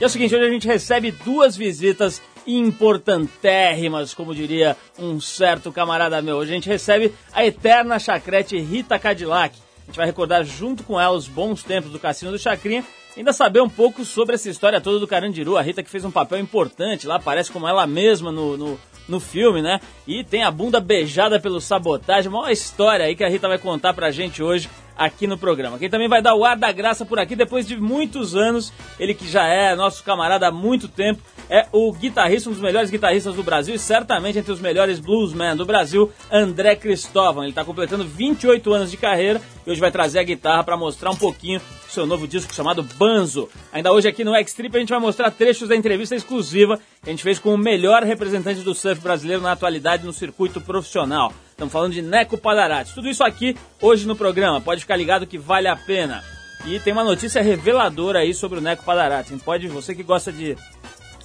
E é o seguinte, hoje a gente recebe duas visitas importantérrimas, como diria um certo camarada meu. Hoje a gente recebe a eterna chacrete Rita Cadillac. A gente vai recordar junto com ela os bons tempos do Cassino do Chacrinha ainda saber um pouco sobre essa história toda do Carandiru. A Rita que fez um papel importante lá, aparece como ela mesma no, no, no filme, né? E tem a bunda beijada pelo sabotagem. Uma história aí que a Rita vai contar pra gente hoje aqui no programa. Quem também vai dar o ar da graça por aqui depois de muitos anos, ele que já é nosso camarada há muito tempo, é o guitarrista, um dos melhores guitarristas do Brasil e certamente entre os melhores bluesmen do Brasil, André Cristóvão. Ele está completando 28 anos de carreira e hoje vai trazer a guitarra para mostrar um pouquinho do seu novo disco chamado Banzo. Ainda hoje aqui no X-Trip a gente vai mostrar trechos da entrevista exclusiva que a gente fez com o melhor representante do surf brasileiro na atualidade no circuito profissional. Estamos falando de Neco Padarati. Tudo isso aqui hoje no programa. Pode ficar ligado que vale a pena. E tem uma notícia reveladora aí sobre o Neco Padarati. Pode, você que gosta de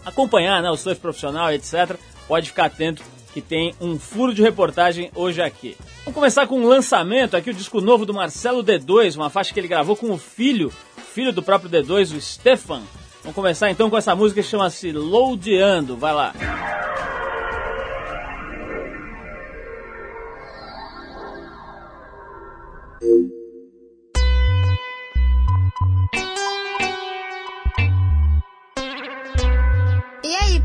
acompanhar né, o surf profissional, etc., pode ficar atento que tem um furo de reportagem hoje aqui. Vamos começar com um lançamento aqui, o disco novo do Marcelo D2, uma faixa que ele gravou com o filho, filho do próprio D2, o Stefan. Vamos começar então com essa música que chama-se Loadeando, vai lá. Thank you.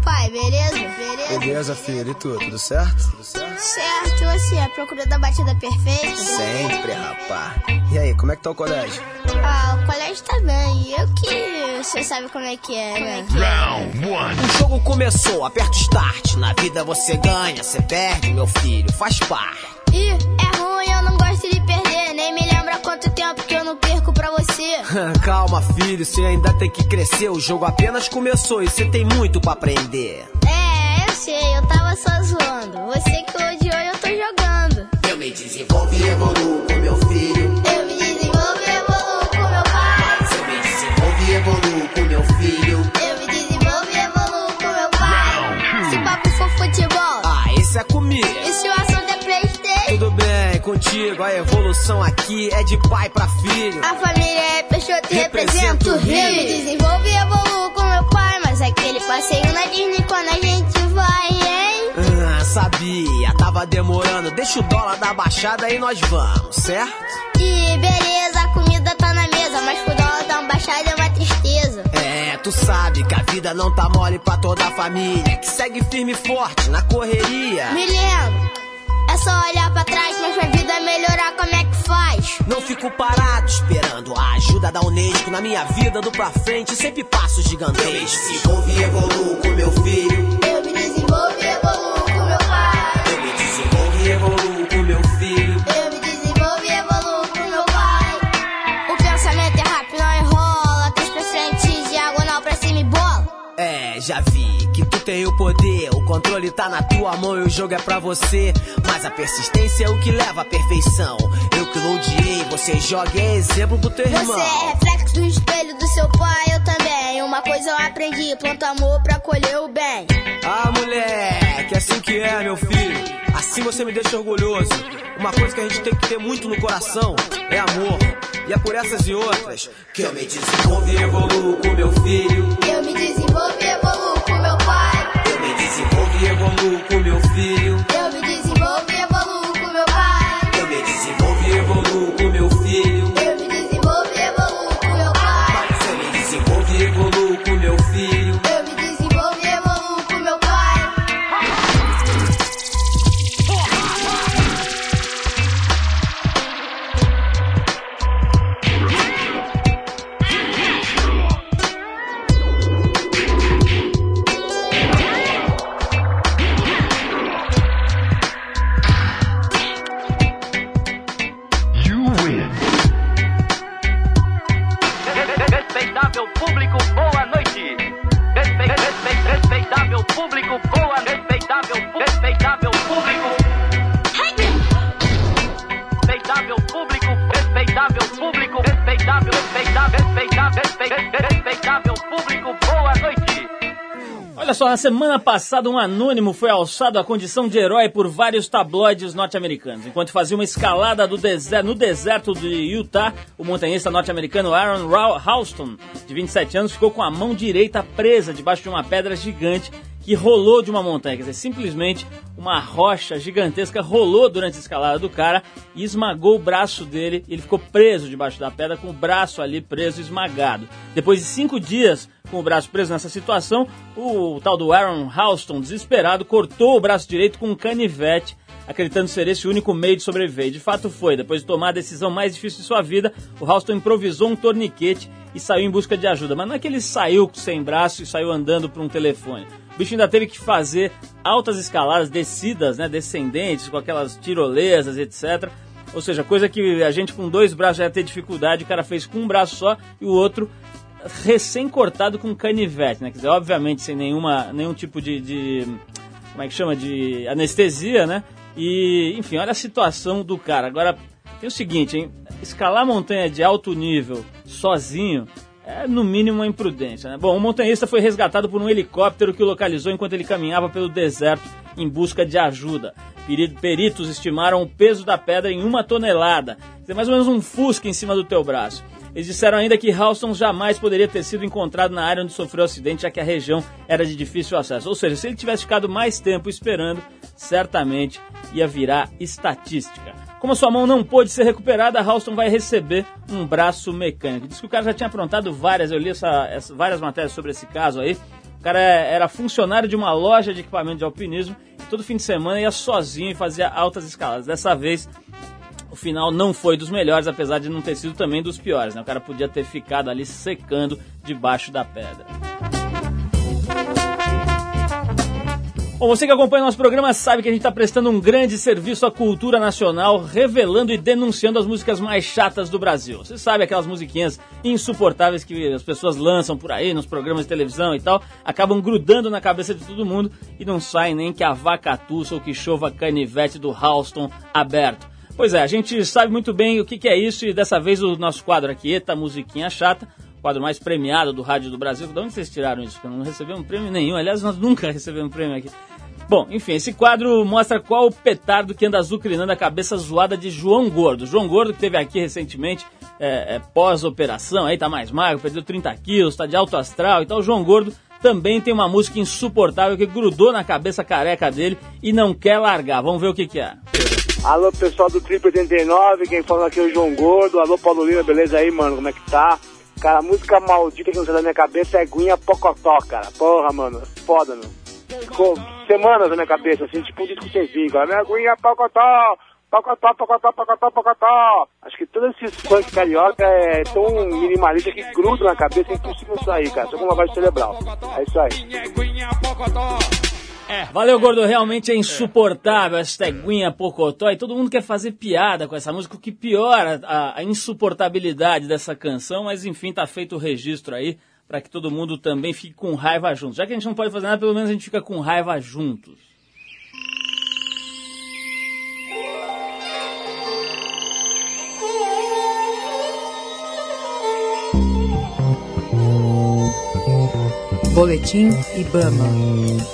Pai, beleza? Beleza? Beleza, filho. E tu, tudo certo? Tudo certo? Certo, você, a procura da batida perfeita? Sempre, rapá. E aí, como é que tá o colégio? Ah, o colégio tá bem. Eu que você sabe como é que é, né? Round one. O jogo começou, aperta o start. Na vida você ganha, você perde, meu filho, faz parte. Ih, é ruim, eu não gosto de perder. Nem me lembra quanto tempo que Calma, filho, você ainda tem que crescer. O jogo apenas começou e você tem muito pra aprender. É, eu sei, eu tava só zoando. Você que odiou, eu tô jogando. Eu me desenvolvo e evoluo com meu filho. Eu me desenvolvo e evoluo com meu pai. Eu me desenvolvo e evoluo com meu filho. Contigo. A evolução aqui é de pai pra filho. A família é Peixoto e representa o rio. Eu me desenvolvo e evoluo com meu pai. Mas aquele passeio na Disney quando a gente vai, hein? Ah, sabia, tava demorando. Deixa o dólar da baixada e nós vamos, certo? E beleza, a comida tá na mesa. Mas com o dólar da baixada é uma tristeza. É, tu sabe que a vida não tá mole pra toda a família. Que segue firme e forte na correria. Me lembro. É só olhar pra trás, mas pra vida melhorar, como é que faz? Não fico parado esperando a ajuda da Unesco. Na minha vida, do pra frente, sempre passo gigantesco. Eu me desenvolvo e evoluo com meu filho. Eu me desenvolvo e evoluo tem o poder. O controle tá na tua mão e o jogo é pra você. Mas a persistência é o que leva à perfeição. Eu que loadiei, você joga é exemplo pro teu irmão. Você é reflexo do espelho do seu pai, eu também. Uma coisa eu aprendi: planta amor pra colher o bem. Ah, moleque, assim que é, meu filho. Assim você me deixa orgulhoso. Uma coisa que a gente tem que ter muito no coração é amor. E é por essas e outras que eu me desenvolvo e evoluo com meu filho. Eu me desenvolvo e evoluo com meu pai. Eu me desenvolvo e evoluo com meu filho. Eu me desenvolvo passada um anônimo foi alçado à condição de herói por vários tabloides norte-americanos. Enquanto fazia uma escalada deserto, no deserto de Utah, o montanhista norte-americano Aaron Houston, de 27 anos, ficou com a mão direita presa debaixo de uma pedra gigante que rolou de uma montanha. Quer dizer, simplesmente uma rocha gigantesca rolou durante a escalada do cara e esmagou o braço dele. Ele ficou preso debaixo da pedra com o braço ali preso, esmagado. Depois de cinco dias com o braço preso nessa situação, o, tal do Aaron Houston, desesperado, cortou o braço direito com um canivete acreditando ser esse o único meio de sobreviver. De fato foi. Depois de tomar a decisão mais difícil de sua vida, o Houston improvisou um torniquete e saiu em busca de ajuda. Mas não é que ele saiu sem braço e saiu andando para um telefone. O bicho ainda teve que fazer altas escaladas, descidas, né, descendentes, com aquelas tirolesas, etc. Ou seja, coisa que a gente com dois braços já ia ter dificuldade, o cara fez com um braço só e o outro recém-cortado com canivete, né? Quer dizer, obviamente sem nenhuma, nenhum tipo de, de como é que chama, de anestesia, né? E, enfim, olha a situação do cara. Agora, tem o seguinte, hein? Escalar montanha de alto nível sozinho é no mínimo uma imprudência, né? Bom, o montanhista foi resgatado por um helicóptero que o localizou enquanto ele caminhava pelo deserto em busca de ajuda. Peritos estimaram o peso da pedra em uma tonelada, é mais ou menos um fusca em cima do teu braço. Eles disseram ainda que Halston jamais poderia ter sido encontrado na área onde sofreu o acidente, já que a região era de difícil acesso. Ou seja, se ele tivesse ficado mais tempo esperando, certamente ia virar estatística. Como sua mão não pôde ser recuperada, Halston vai receber um braço mecânico. Diz que o cara já tinha aprontado várias, eu li essa, essa, várias matérias sobre esse caso aí. O cara era funcionário de uma loja de equipamento de alpinismo e todo fim de semana ia sozinho e fazia altas escalas. Dessa vez o final não foi dos melhores, apesar de não ter sido também dos piores. Né? O cara podia ter ficado ali secando debaixo da pedra. Bom, você que acompanha nosso programa sabe que a gente está prestando um grande serviço à cultura nacional, revelando e denunciando as músicas mais chatas do Brasil. Você sabe aquelas musiquinhas insuportáveis que as pessoas lançam por aí nos programas de televisão e tal, acabam grudando na cabeça de todo mundo e não saem nem que a vaca tussa ou que chova canivete do Halston aberto. Pois é, a gente sabe muito bem o que, que é isso e dessa vez o nosso quadro aqui, Eita Musiquinha Chata, quadro mais premiado do Rádio do Brasil. De onde vocês tiraram isso? Porque não recebemos prêmio nenhum. Aliás, nós nunca recebemos prêmio aqui. Bom, enfim, esse quadro mostra qual o petardo que anda azucrinando a cabeça zoada de João Gordo. João Gordo que teve aqui recentemente, é, é, pós-operação, aí tá mais magro, perdeu 30 quilos, tá de alto astral e tal. João Gordo também tem uma música insuportável que grudou na cabeça careca dele e não quer largar. Vamos ver o que, que é. Alô, pessoal do Trip 89, quem fala aqui é o João Gordo. Alô, Paulo Lima, beleza aí, mano? Como é que tá? Cara, a música maldita que não sai da minha cabeça é Guinha Pocotó, cara. Porra, mano, foda, meu. Ficou semanas na minha cabeça, assim, tipo um disco sem fim, cara. Minha Guinha Pocotó, Pocotó, Pocotó, Pocotó, Pocotó. Acho que todos esses funk carioca é tão minimalista que gruda na cabeça, é impossível sair, cara. Só com lavagem cerebral. É isso aí. É. Valeu, gordo. Realmente é insuportável essa teguinha pocotó. E todo mundo quer fazer piada com essa música, o que piora a, a insuportabilidade dessa canção. Mas enfim, tá feito o registro aí para que todo mundo também fique com raiva juntos. Já que a gente não pode fazer nada, pelo menos a gente fica com raiva juntos. Boletim Ibama.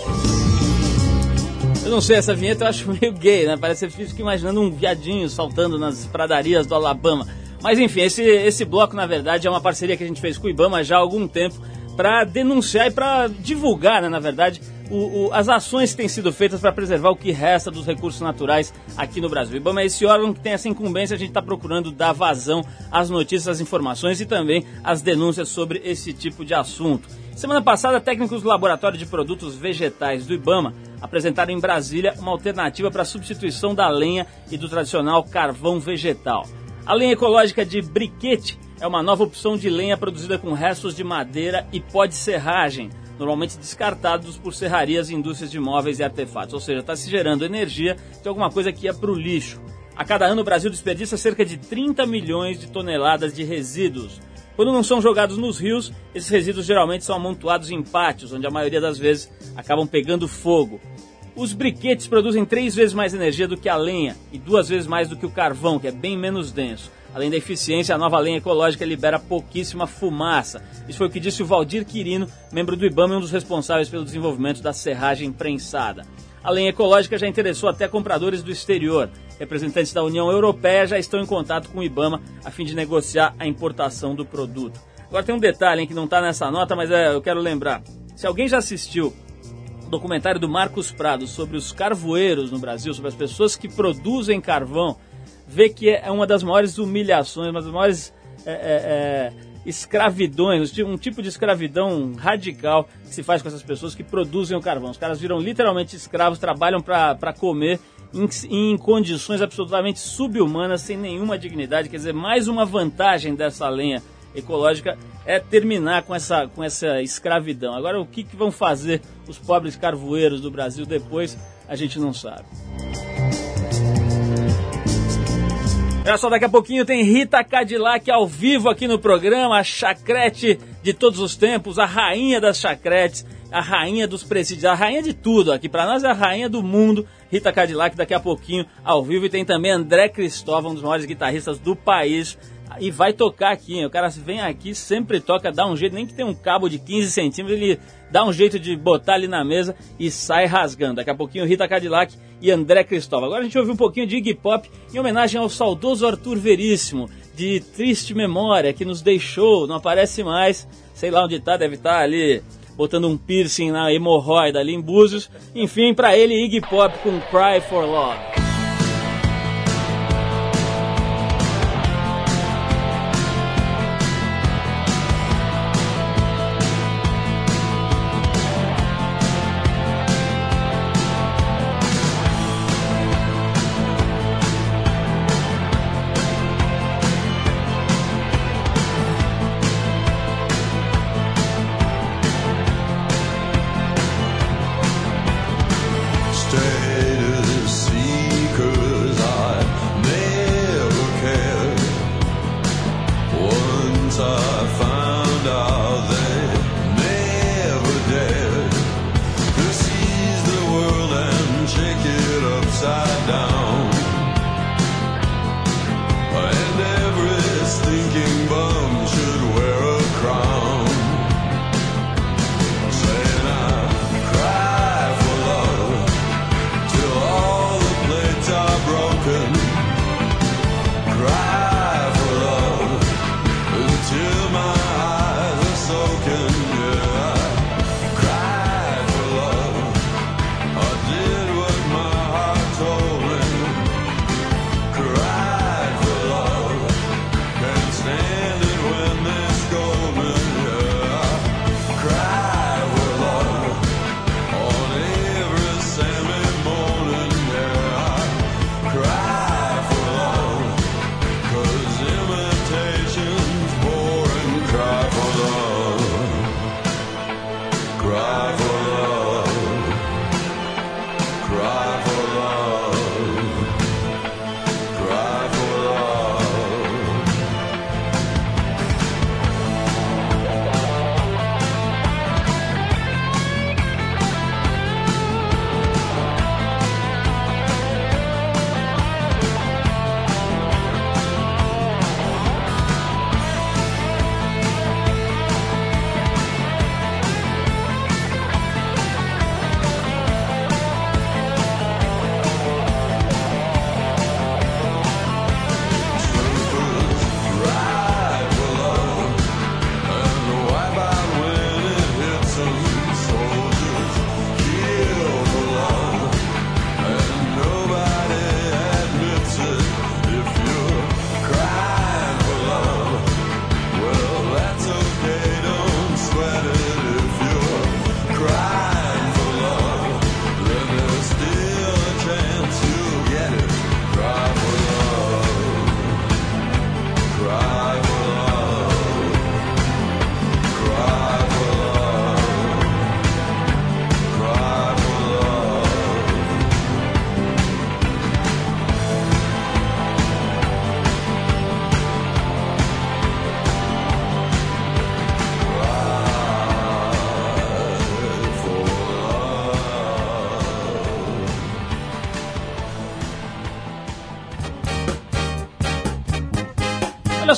Eu não sei, essa vinheta eu acho meio gay, né? Parece que eu fico imaginando um viadinho saltando nas pradarias do Alabama. Mas enfim, esse, esse bloco, na verdade, é uma parceria que a gente fez com o Ibama já há algum tempo para denunciar e para divulgar, né, na verdade, o, o, as ações que têm sido feitas para preservar o que resta dos recursos naturais aqui no Brasil. O IBAMA é esse órgão que tem essa incumbência, a gente está procurando dar vazão às notícias, às informações e também às denúncias sobre esse tipo de assunto. Semana passada, técnicos do Laboratório de Produtos Vegetais do IBAMA apresentaram em Brasília uma alternativa para a substituição da lenha e do tradicional carvão vegetal. A lenha ecológica de briquete é uma nova opção de lenha produzida com restos de madeira e pó de serragem, normalmente descartados por serrarias indústrias de móveis e artefatos. Ou seja, está se gerando energia de alguma coisa que ia para o lixo. A cada ano o Brasil desperdiça cerca de 30 milhões de toneladas de resíduos. Quando não são jogados nos rios, esses resíduos geralmente são amontoados em pátios, onde a maioria das vezes acabam pegando fogo. Os briquetes produzem três vezes mais energia do que a lenha e duas vezes mais do que o carvão, que é bem menos denso. Além da eficiência, a nova lenha ecológica libera pouquíssima fumaça. Isso foi o que disse o Valdir Quirino, membro do IBAMA e um dos responsáveis pelo desenvolvimento da serragem prensada. A ecológica já interessou até compradores do exterior. Representantes da União Europeia já estão em contato com o IBAMA a fim de negociar a importação do produto. Agora tem um detalhe hein, que não está nessa nota, mas é, eu quero lembrar. Se alguém já assistiu o documentário do Marcos Prado sobre os carvoeiros no Brasil, sobre as pessoas que produzem carvão, vê que é uma das maiores humilhações, uma das maiores é, é, é, escravidões, um tipo de escravidão radical que se faz com essas pessoas que produzem o carvão. Os caras viram literalmente escravos, trabalham para comer em, em, condições absolutamente subhumanas, sem nenhuma dignidade. Quer dizer, mais uma vantagem dessa lenha ecológica é terminar com essa, com essa escravidão. Agora, o que, que vão fazer os pobres carvoeiros do Brasil depois, a gente não sabe. Olha só, daqui a pouquinho tem Rita Cadillac ao vivo aqui no programa, a chacrete de todos os tempos, a rainha das chacretes, a rainha dos presídios, a rainha de tudo aqui. Para nós é a rainha do mundo, Rita Cadillac daqui a pouquinho ao vivo. E tem também André Cristóvão, um dos maiores guitarristas do país. E vai tocar aqui, o cara vem aqui, sempre toca, dá um jeito, nem que tem um cabo de 15 centímetros, ele dá um jeito de botar ali na mesa e sai rasgando. Daqui a pouquinho Rita Cadillac e André Cristóvão. Agora a gente ouve um pouquinho de Iggy Pop em homenagem ao saudoso Arthur Veríssimo, de triste memória, que nos deixou, não aparece mais, sei lá onde está, deve estar tá ali botando um piercing na hemorroida ali em Búzios. Enfim, para ele Iggy Pop com Cry for Love.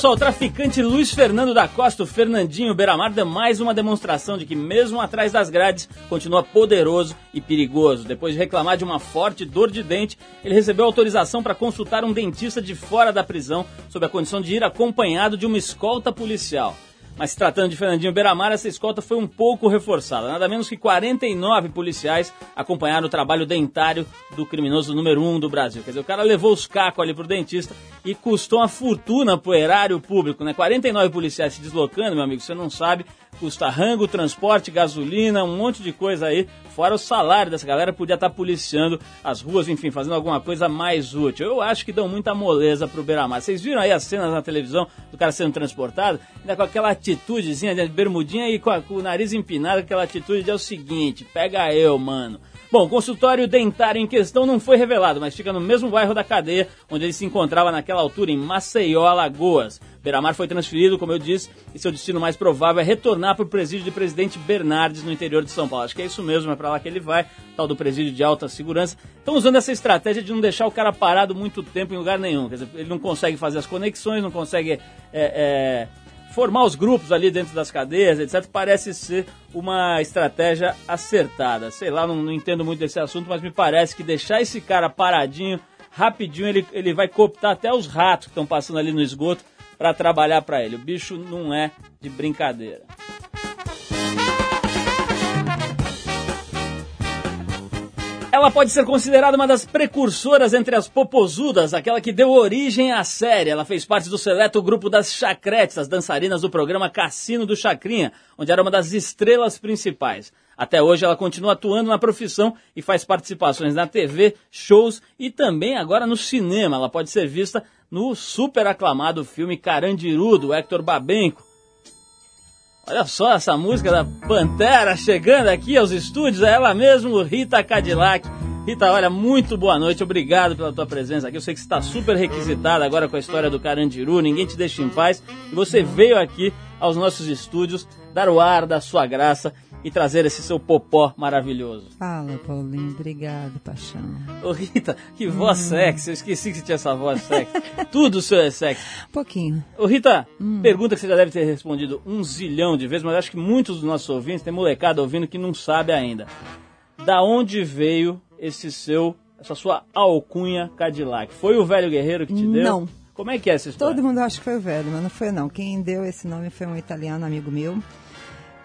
Só, o traficante Luiz Fernando da Costa, o Fernandinho Beiramar, deu mais uma demonstração de que, mesmo atrás das grades, continua poderoso e perigoso. Depois de reclamar de uma forte dor de dente, ele recebeu autorização para consultar um dentista de fora da prisão, sob a condição de ir acompanhado de uma escolta policial. Mas tratando de Fernandinho Beiramar, essa escolta foi um pouco reforçada. Nada menos que 49 policiais acompanharam o trabalho dentário do criminoso número 1 um do Brasil. Quer dizer, o cara levou os cacos ali pro dentista e custou uma fortuna pro erário público, né? 49 policiais se deslocando, meu amigo, você não sabe, custa rango, transporte, gasolina, um monte de coisa aí, fora o salário dessa galera, podia estar policiando as ruas, enfim, fazendo alguma coisa mais útil. Eu acho que dão muita moleza pro Beiramar. Vocês viram aí as cenas na televisão do cara sendo transportado? Ainda com aquela atitudezinha de bermudinha e com, a, com o nariz empinado, aquela atitude de é o seguinte, pega eu, mano. Bom, o consultório dentário em questão não foi revelado, mas fica no mesmo bairro da cadeia, onde ele se encontrava naquela altura, em Maceió, Alagoas. Beiramar foi transferido, como eu disse, e seu destino mais provável é retornar para o presídio de Presidente Bernardes, no interior de São Paulo. Acho que é isso mesmo, é para lá que ele vai, tal do presídio de alta segurança. Estão usando essa estratégia de não deixar o cara parado muito tempo em lugar nenhum. Quer dizer, ele não consegue fazer as conexões, não consegue é, é, formar os grupos ali dentro das cadeias, etc., parece ser uma estratégia acertada. Sei lá, não, não, entendo muito desse assunto, mas me parece que deixar esse cara paradinho, rapidinho, ele, ele vai cooptar até os ratos que estão passando ali no esgoto para trabalhar para ele. O bicho não é de brincadeira. Ela pode ser considerada uma das precursoras entre as popozudas, aquela que deu origem à série. Ela fez parte do seleto grupo das Chacretes, as dançarinas do programa Cassino do Chacrinha, onde era uma das estrelas principais. Até hoje ela continua atuando na profissão e faz participações na TV, shows e também agora no cinema. Ela pode ser vista no super aclamado filme Carandiru, do Hector Babenco. Olha só essa música da Pantera chegando aqui aos estúdios, é ela mesmo, Rita Cadillac. Rita, olha, muito boa noite, obrigado pela tua presença aqui. Eu sei que você está super requisitada agora com a história do Carandiru, ninguém te deixa em paz. E você veio aqui aos nossos estúdios dar o ar da sua graça e trazer esse seu popó maravilhoso. Fala, Paulinho. Obrigado, paixão. Ô, Rita, que voz hum. sexy. Eu esqueci que você tinha essa voz sexy. Tudo seu é sexy. Pouquinho. Ô, Rita, hum. pergunta que você já deve ter respondido um zilhão de vezes, mas acho que muitos dos nossos ouvintes, tem molecada ouvindo que não sabe ainda. Da onde veio esse seu, essa sua alcunha Cadillac? Foi o velho guerreiro que te deu? Não. Como é que é essa história? Todo mundo acha que foi o velho, mas não foi não. Quem deu esse nome foi um italiano amigo meu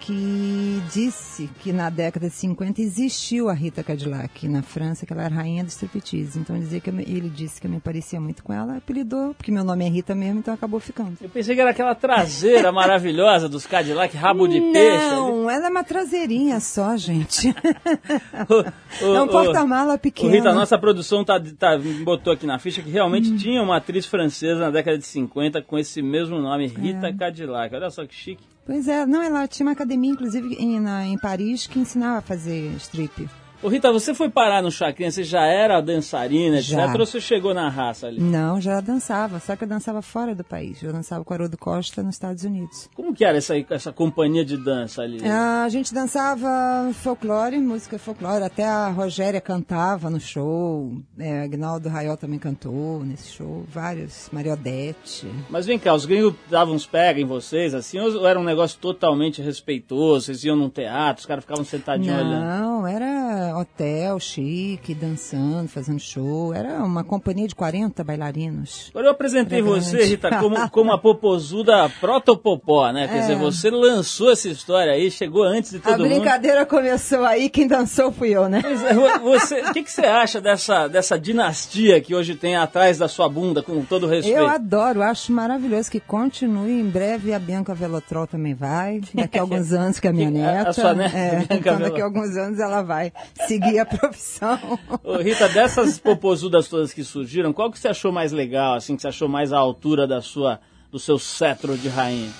que disse que na década de 50 existiu a Rita Cadillac na França, que ela era rainha do striptease. Então dizia que ele disse que eu me parecia muito com ela, apelidou, porque meu nome é Rita mesmo, então acabou ficando. Eu pensei que era aquela traseira maravilhosa dos Cadillac, rabo de peixe. Não, ela é uma traseirinha só, gente. o, o, é um porta-mala pequeno. Rita, a nossa produção tá, tá, botou aqui na ficha que realmente hum. tinha uma atriz francesa na década de 50 com esse mesmo nome, Rita é. Cadillac. Olha só que chique. Pois é, não, ela tinha uma academia, inclusive, em, na, em Paris, que ensinava a fazer strip. Ô Rita, você foi parar no Chacrinha, você já era dançarina, já. etc. Ou você chegou na raça ali? Não, já dançava, só que eu dançava fora do país. Eu dançava com a Haroldo Costa nos Estados Unidos. Como que era essa, essa companhia de dança ali? A gente dançava folclore, música folclore. Até a Rogéria cantava no show. É, Agnaldo Raiol também cantou nesse show. Vários. Mariodete. Mas vem cá, os gringos davam uns pega em vocês, assim? Ou era um negócio totalmente respeitoso? Vocês iam num teatro, os caras ficavam sentadinhos Não, olhando? Não, era hotel chique, dançando, fazendo show. Era uma companhia de 40 bailarinos. Agora eu apresentei você, Rita, como, como a popozuda protopopó, né? Quer é. dizer, você lançou essa história aí, chegou antes de todo mundo. A brincadeira mundo. começou aí, quem dançou fui eu, né? É, o que, que você acha dessa, dessa dinastia que hoje tem atrás da sua bunda, com todo respeito? Eu adoro, acho maravilhoso que continue. Em breve a Bianca Velotrol também vai. Daqui a alguns anos, que é a minha neta. A sua neta? É, então, daqui a alguns anos ela vai seguir a profissão. Ô, Rita, dessas popozudas todas que surgiram, qual que você achou mais legal, assim, que você achou mais à altura da sua, do seu cetro de rainha?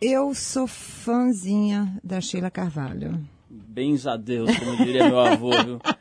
Eu sou fãzinha da Sheila Carvalho. Bens a Deus, como diria meu avô, viu?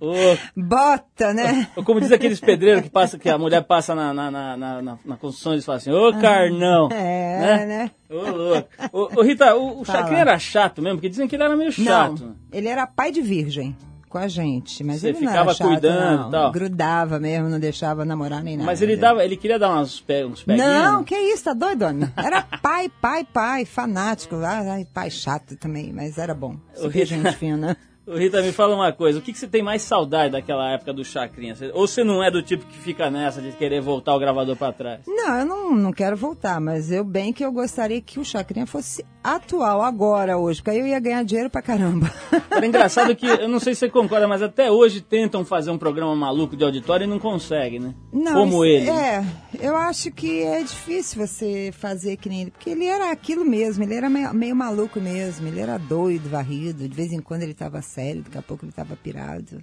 Oh, Bota, né? Ou como diz aqueles pedreiros que passa, que a mulher passa na, na, na, na, na construção e eles falam assim, ô carnão! É, né? né? Ô louco. Ô, ô Rita, o, o Chacrinha era chato mesmo, porque dizem que ele era meio chato. Não, ele era pai de virgem. com a gente. Mas Você ele não ficava chato, cuidando não. tal? Grudava mesmo, não deixava namorar nem nada. Mas ele dava, ele queria dar umas pe- uns peguinhos. Não, que isso, tá doido, homem? Era pai, pai, pai, fanático. Ai, pai chato também, mas era bom. Super Rita- gente fina. Rita, me fala uma coisa, o que, que você tem mais saudade daquela época do Chacrinha? Ou você não é do tipo que fica nessa de querer voltar o gravador pra trás? Não, eu não, não quero voltar, mas eu bem que eu gostaria que o Chacrinha fosse atual agora, hoje, porque aí eu ia ganhar dinheiro pra caramba. Era engraçado que, eu não sei se você concorda, mas até hoje tentam fazer um programa maluco de auditório e não conseguem, né? Não, Como isso- ele. É, eu acho que é difícil você fazer que nem ele, porque ele era aquilo mesmo, ele era meio, meio maluco mesmo, ele era doido, varrido, de vez em quando ele tava sério, daqui a pouco ele tava pirado.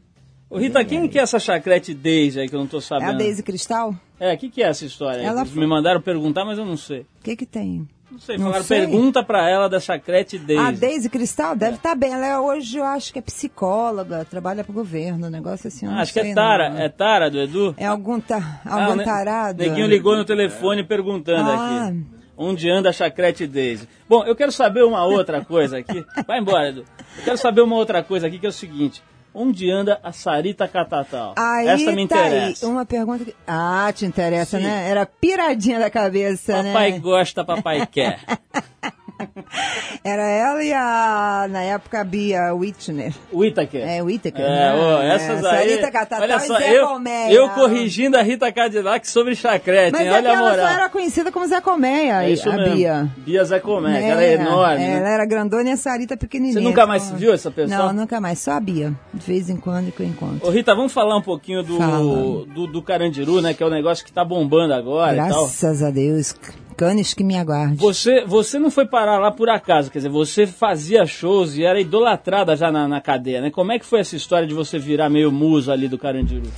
Ô, Rita, quem que é essa chacrete Daisy aí que eu não tô É a sabendo? Daisy Cristal? É, o que, que é essa história? Ela Eles foi- Me mandaram perguntar, mas eu não sei. O que que tem? Não sei, Não falaram, sei. pergunta pra ela da chacrete Daisy. A Daisy Cristal deve estar bem, ela é, hoje eu acho que é psicóloga, trabalha pro governo, um negócio assim, Ah, Acho que é Tara, não. é Tara do Edu? É algum, ta, Ah, algum o ne- tarado. Neguinho ligou no telefone perguntando Ah. aqui. Onde anda a chacrete Daisy? Bom, eu quero saber uma outra coisa aqui. Vai embora, Edu. Eu quero saber uma outra coisa aqui que é o seguinte. Onde anda a Sarita Catatal? Aí Essa me tá interessa. aí, uma pergunta que... Ah, te interessa, Sim. né? Era piradinha da cabeça, Papai né? gosta, papai quer. Era ela e a, na época, a Bia Whitner. Whittaker. É, Whittaker. É, né? ô, essas é, aí. Sarita Catatal olha e só, Zé eu, Colmeia. eu corrigindo a Rita Cadillac sobre chacrete, Mas hein? é Olha a ela moral. só era conhecida como Zé Colmeia, É isso a mesmo. Bia. Bia Zé Comé, que ela é enorme. né? Ela era grandona e a Sarita pequenininha. Você nunca mais Então, viu essa pessoa? Não, nunca mais. Só a Bia. De vez em quando que eu encontro. Ô Rita, vamos falar um pouquinho do, do, do Carandiru, né? Que é o negócio que tá bombando agora. Graças a Deus. Canes que me aguarde. Você, você não foi parar lá por acaso, quer dizer, você fazia shows e era idolatrada já na, na cadeia, né? Como é que foi essa história de você virar meio musa ali do Carandiru?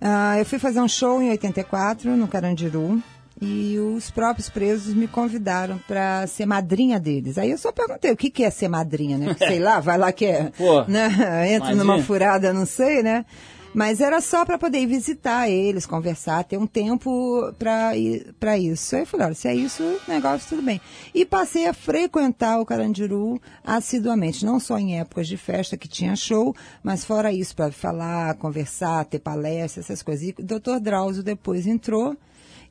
Ah, eu fui fazer um show em 84 no Carandiru e os próprios presos me convidaram para ser madrinha deles. Aí eu só perguntei o que, que é ser madrinha, né? Sei lá, vai lá que é. Pô, né? Entra imagina. numa furada, não sei, né? Mas era só para poder ir visitar eles, conversar, ter um tempo para isso. Aí eu falei, olha, se é isso, negócio tudo bem. E passei a frequentar o Carandiru assiduamente, não só em épocas de festa que tinha show, mas fora isso, para falar, conversar, ter palestra, essas coisas. E o Dr. Drauzio depois entrou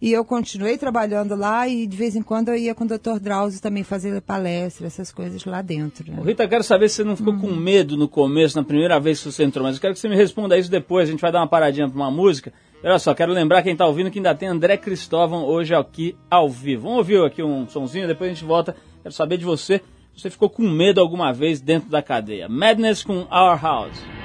e eu continuei trabalhando lá e de vez em quando eu ia com o Dr. Drauzio também fazer palestra, essas coisas lá dentro. né? Rita, quero saber se você não ficou com medo no começo, na primeira vez que você entrou, mas eu quero que você me responda isso depois. A gente vai dar uma paradinha pra uma música. Olha só, quero lembrar quem tá ouvindo que ainda tem André Cristóvão hoje aqui ao vivo. Vamos ouvir aqui um sonzinho, depois a gente volta. Quero saber de você se você ficou com medo alguma vez dentro da cadeia. Madness com Our House.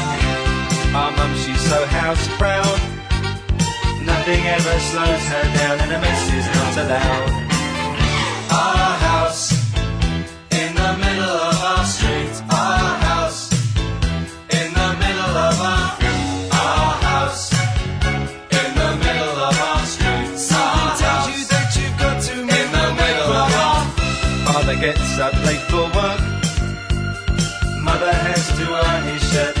Our mum, she's so house proud. Nothing ever slows her down, and a mess is not allowed. Our house in the middle of our street. Our house in the middle of our our house in the middle of our street. Something tells you that you've got to in the middle of our Father gets up late for work. Mother has to iron his shirt.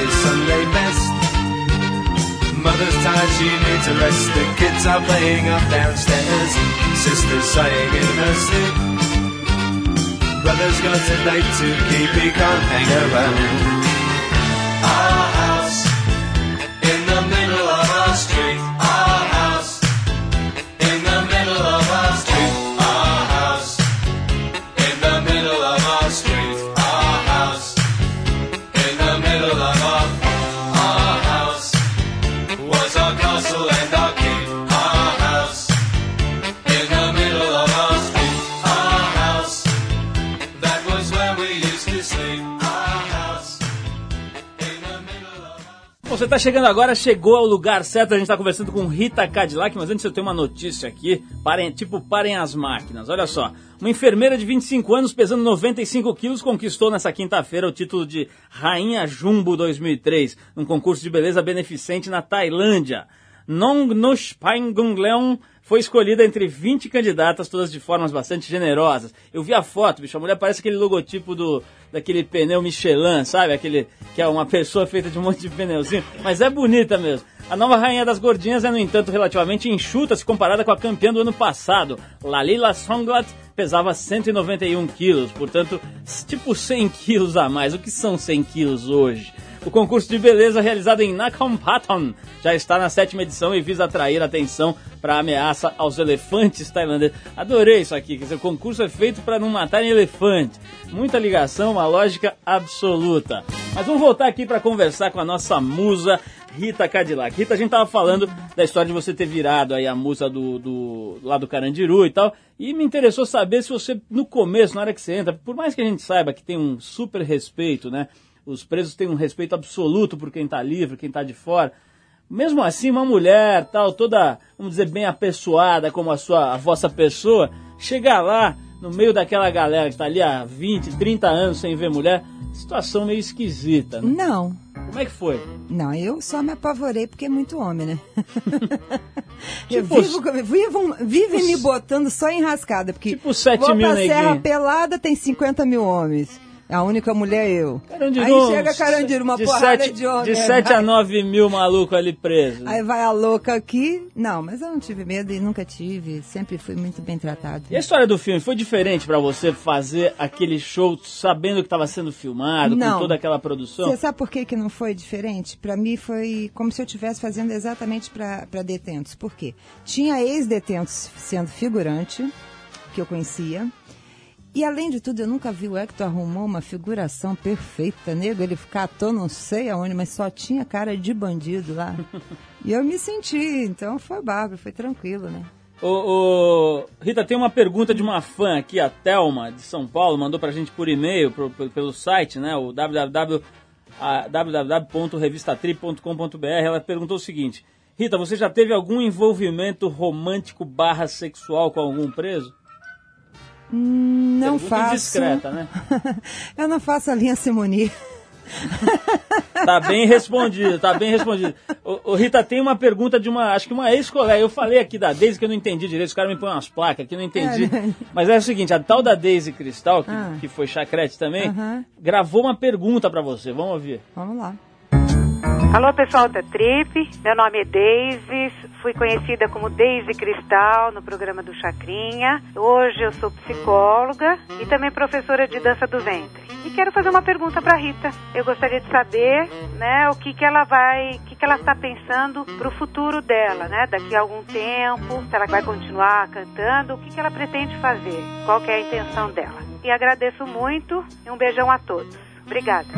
His Sunday best. Mother's tired, she needs a rest. The kids are playing up downstairs. Sister's sighing in her sleep. Brother's got a date to keep, he can't hang around. Our house Você tá chegando agora, chegou ao lugar certo. A gente tá conversando com Rita Cadillac, mas antes eu tenho uma notícia aqui. Parem, tipo, parem as máquinas. Olha só. Uma enfermeira de 25 anos, pesando 95 quilos, conquistou nessa quinta-feira o título de Rainha Jumbo 2003, num concurso de beleza beneficente na Tailândia. Nong Nospangungleon foi escolhida entre 20 candidatas, todas de formas bastante generosas. Eu vi a foto, bicho, a mulher parece aquele logotipo do daquele pneu Michelin, sabe? Aquele que é uma pessoa feita de um monte de pneuzinho, mas é bonita mesmo. A nova rainha das gordinhas é, no entanto, relativamente enxuta se comparada com a campeã do ano passado. Lalila Songlat pesava 191 quilos, portanto, tipo 100 quilos a mais. O que são 100 quilos hoje? O concurso de beleza realizado em Nakhon já está na sétima edição e visa atrair atenção para a ameaça aos elefantes tailandeses. Adorei isso aqui, quer dizer, o concurso é feito para não matarem elefante. Muita ligação, uma lógica absoluta. Mas vamos voltar aqui para conversar com a nossa musa Rita Cadillac. Rita, a gente tava falando da história de você ter virado aí a musa do, do lá do Carandiru e tal, e me interessou saber se você no começo, na hora que você entra, por mais que a gente saiba que tem um super respeito, né? Os presos têm um respeito absoluto por quem está livre, quem está de fora. Mesmo assim, uma mulher, tal, toda, vamos dizer, bem apessoada como a sua, a vossa pessoa, chegar lá no meio daquela galera que está ali há 20, 30 anos sem ver mulher, situação meio esquisita, né? Não. Como é que foi? Não, eu só me apavorei porque é muito homem, né? eu Tipo, vivo, vivo, vivem me botando só em rascada, porque Tipo sete vou mil pra. Serra Pelada, tem 50 mil homens. A única mulher é eu. Carandiru, Aí chega Carandiru, uma de porrada sete, de homem. De aí 7 vai- a 9 mil maluco ali preso. Aí vai a louca aqui. Não, mas eu não tive medo e nunca tive. Sempre fui muito bem tratado. E a história do filme foi diferente pra você fazer aquele show sabendo que estava sendo filmado, Não. com toda aquela produção? Você sabe por que, que não foi diferente? Para mim foi como se eu estivesse fazendo exatamente para detentos. Por quê? Tinha ex-detentos sendo figurante, que eu conhecia. E além de tudo, eu nunca vi o Hector arrumou uma figuração perfeita, nego. Ele catou não sei aonde, mas só tinha cara de bandido lá. e eu me senti, então foi bárbaro, foi tranquilo, né? Ô, ô, Rita, tem uma pergunta de uma fã aqui, a Thelma, de São Paulo, mandou pra gente por e-mail, pro- pro- pelo site, né, o www, www.revistatrip.com.br. Ela perguntou o seguinte: Rita, você já teve algum envolvimento romântico barra sexual com algum preso? Hum, Não Pergunta faço. indiscreta, né? eu não faço a linha Simoni. Tá bem respondido, tá bem respondido. Ô, ô, Rita, tem uma pergunta de uma, acho que uma ex-colega. Eu falei aqui da Daisy que eu não entendi direito, os caras me põem umas placas aqui, eu não entendi. É, né? Mas é o seguinte, a tal da Daisy Cristal, que, Ah. que foi chacrete também, Aham. gravou uma pergunta pra você. Vamos ouvir. Vamos lá. Alô, pessoal da Trip. Meu nome é Daisy. Fui conhecida como Daisy Cristal no programa do Chacrinha. Hoje eu sou psicóloga e também professora de dança do ventre. E quero fazer uma pergunta para Rita. Eu gostaria de saber, né, o que que ela vai, o que que ela está pensando para o futuro dela, né? Daqui a algum tempo, se ela vai continuar cantando, o que que ela pretende fazer? Qual que é a intenção dela? E agradeço muito e um beijão a todos. Obrigada.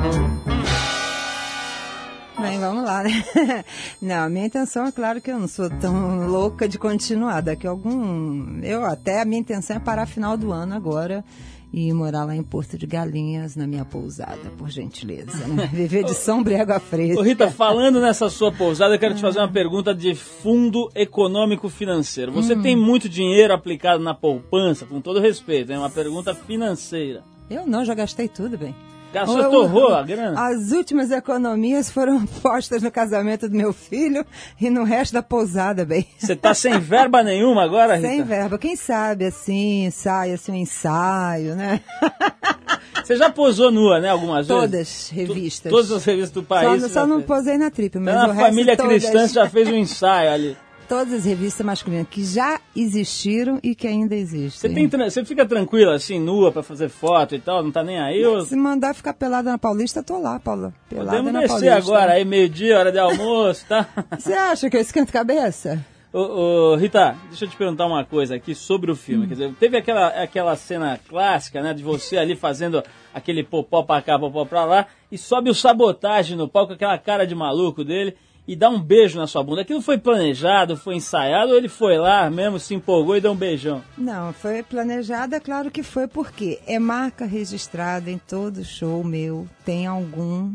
Bem, vamos lá, né? Não, a minha intenção é claro que eu não sou tão louca de continuar. Daqui a algum. Eu até a minha intenção é parar final do ano agora e morar lá em Porto de Galinhas, na minha pousada, por gentileza. Né? Viver de sombra e água fresca. Ô, Rita, falando nessa sua pousada, eu quero te fazer uma pergunta de fundo econômico financeiro. Você Hum. tem muito dinheiro aplicado na poupança, com todo respeito, é uma pergunta financeira. Eu não, já gastei tudo, bem. Gastou, torrou a grana? As últimas economias foram postas no casamento do meu filho e no resto da pousada, bem. Você tá sem verba nenhuma agora, Rita? Sem verba. Quem sabe, assim, sai assim um ensaio, né? Você já posou nua, né, algumas vezes? Todas revistas. Todas as revistas do país. Só, só não fez. posei na trip, mas Tá o na resto família todas. cristã já fez um ensaio ali. Todas as revistas masculinas que já existiram e que ainda Você, existem. tem, tran- você fica tranquila, assim, nua, pra fazer foto e tal? Não tá nem aí? Ou... Se mandar ficar pelada na Paulista, tô lá, Paula. Pelada Podemos na descer Paulista. agora, aí meio-dia, hora de almoço, tá? Você acha que eu esquento cabeça? Ô, ô, Rita, deixa eu te perguntar uma coisa aqui sobre o filme. Quer dizer, teve aquela, aquela cena clássica, né, de você ali fazendo aquele popó pra cá, popó pra lá, e sobe o sabotagem no palco, aquela cara de maluco dele, e dá um beijo na sua bunda. Aquilo foi planejado, foi ensaiado, ou ele foi lá mesmo, se empolgou e deu um beijão? Não, foi planejada, claro que foi, porque é marca registrada em todo show meu. Tem algum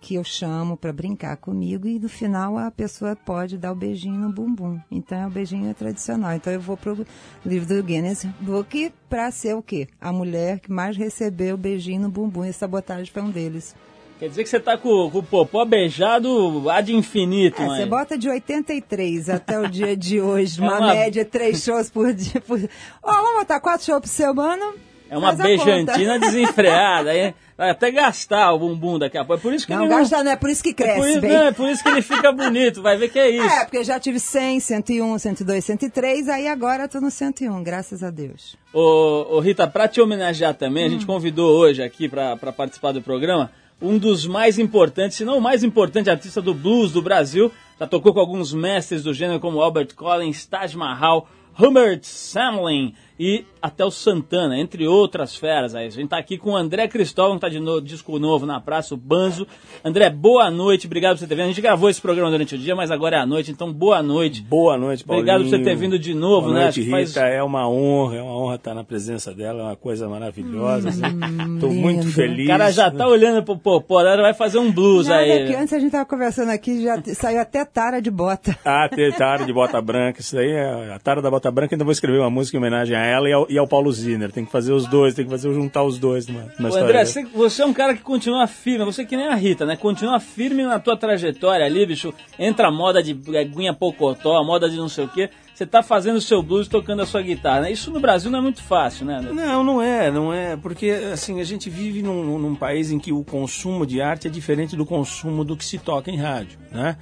que eu chamo para brincar comigo e no final a pessoa pode dar o beijinho no bumbum. Então o beijinho é tradicional. Então eu vou pro livro do Guinness Book para ser o quê? A mulher que mais recebeu o beijinho no bumbum e sabotagem foi um deles. Quer dizer que você tá com, com o popó beijado ad infinito, É, mãe. você bota de 83 até o dia de hoje, É uma, uma- média três shows por dia. Por... Ó, vamos botar quatro shows por semana. É uma a beijantina desenfreada, aí vai até gastar o bumbum daqui a pouco. É por isso que Não, ele gasta não, é por isso que É cresce, por, isso, não, é por isso que ele fica bonito, vai ver que é isso. É, porque eu já tive 100, 101, 102, 103, aí agora eu tô no 101, graças a Deus. Ô, ô, Rita, pra te homenagear também, a Hum. gente convidou hoje aqui pra pra participar do programa um dos mais importantes, se não o mais importante artista do blues do Brasil. Já tocou com alguns mestres do gênero como Albert Collins, Taj Mahal, Humbert Samlin e até o Santana, entre outras feras. Aí. A gente tá aqui com o André Cristóvão, que tá de no- disco novo na praça, o Banzo. André, boa noite, obrigado por você ter vindo. A gente gravou esse programa durante o dia, mas agora é a noite, então boa noite. Boa noite, Paulinho. Obrigado por você ter vindo de novo, Boa né? noite, que faz- Rita. É uma honra, é uma honra estar na presença dela, é uma coisa maravilhosa. assim. Tô lindo. muito feliz. O cara já tá olhando pro Popó, ela vai fazer um blues Nada aí. que antes a gente tava conversando aqui, já saiu até tara de bota. Ah, Tara de Bota Branca, isso daí é a Tara da Bota Branca, ainda vou escrever uma música em homenagem a ela e ao, e ao Paulo Ziner. Tem que fazer os dois, tem que fazer juntar os dois numa, numa Ô, história. André, você, você é um cara que continua firme, você que nem a Rita, né? Continua firme na tua trajetória ali, bicho. Entra a moda de guinha pocotó, a moda de não sei o quê. Você tá fazendo o seu blues tocando a sua guitarra, né? Isso no Brasil não é muito fácil, né? André? Não, não é, não é, porque assim, a gente vive num, num país em que o consumo de arte é diferente do consumo do que se toca em rádio, né?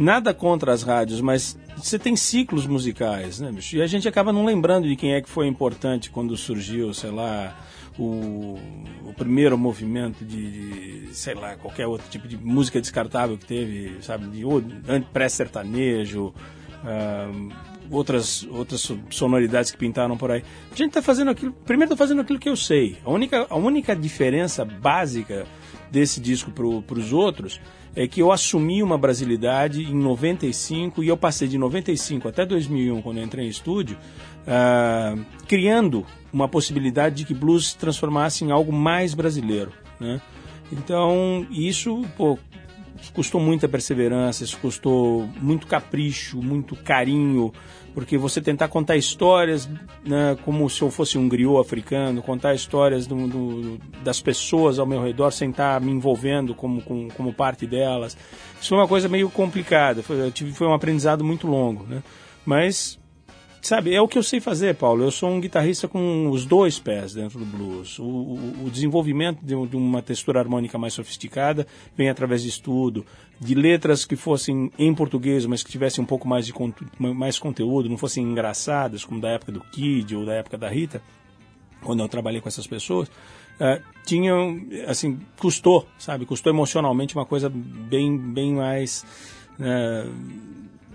Nada contra as rádios, mas você tem ciclos musicais, né, bicho? E a gente acaba não lembrando de quem é que foi importante quando surgiu, sei lá, o, o primeiro movimento de, de, sei lá, qualquer outro tipo de música descartável que teve, sabe, de an- pré-sertanejo, ah, outras, outras so- sonoridades que pintaram por aí. A gente está fazendo aquilo, primeiro estou fazendo aquilo que eu sei. A única, a única diferença básica desse disco para os outros é que eu assumi uma brasilidade em 95 e eu passei de 95 até 2001, quando entrei em estúdio, ah, criando uma possibilidade de que blues se transformasse em algo mais brasileiro, né? Então, isso, pô, custou muita perseverança, isso custou muito capricho, muito carinho, porque você tentar contar histórias né, como se eu fosse um griot africano, contar histórias do, do- das pessoas ao meu redor sem estar me envolvendo como, como, como parte delas, isso foi uma coisa meio complicada, foi, foi um aprendizado muito longo, né? Mas Sabe, é o que eu sei fazer, Paulo. Eu sou um guitarrista com os dois pés dentro do blues. O, o- o desenvolvimento de, de uma textura harmônica mais sofisticada vem através de estudo, de letras que fossem em português, mas que tivessem um pouco mais de mais conteúdo, não fossem engraçadas, como da época do Kid ou da época da Rita, quando eu trabalhei com essas pessoas. tinham, assim, custou, sabe? Custou emocionalmente uma coisa bem, bem mais. eh,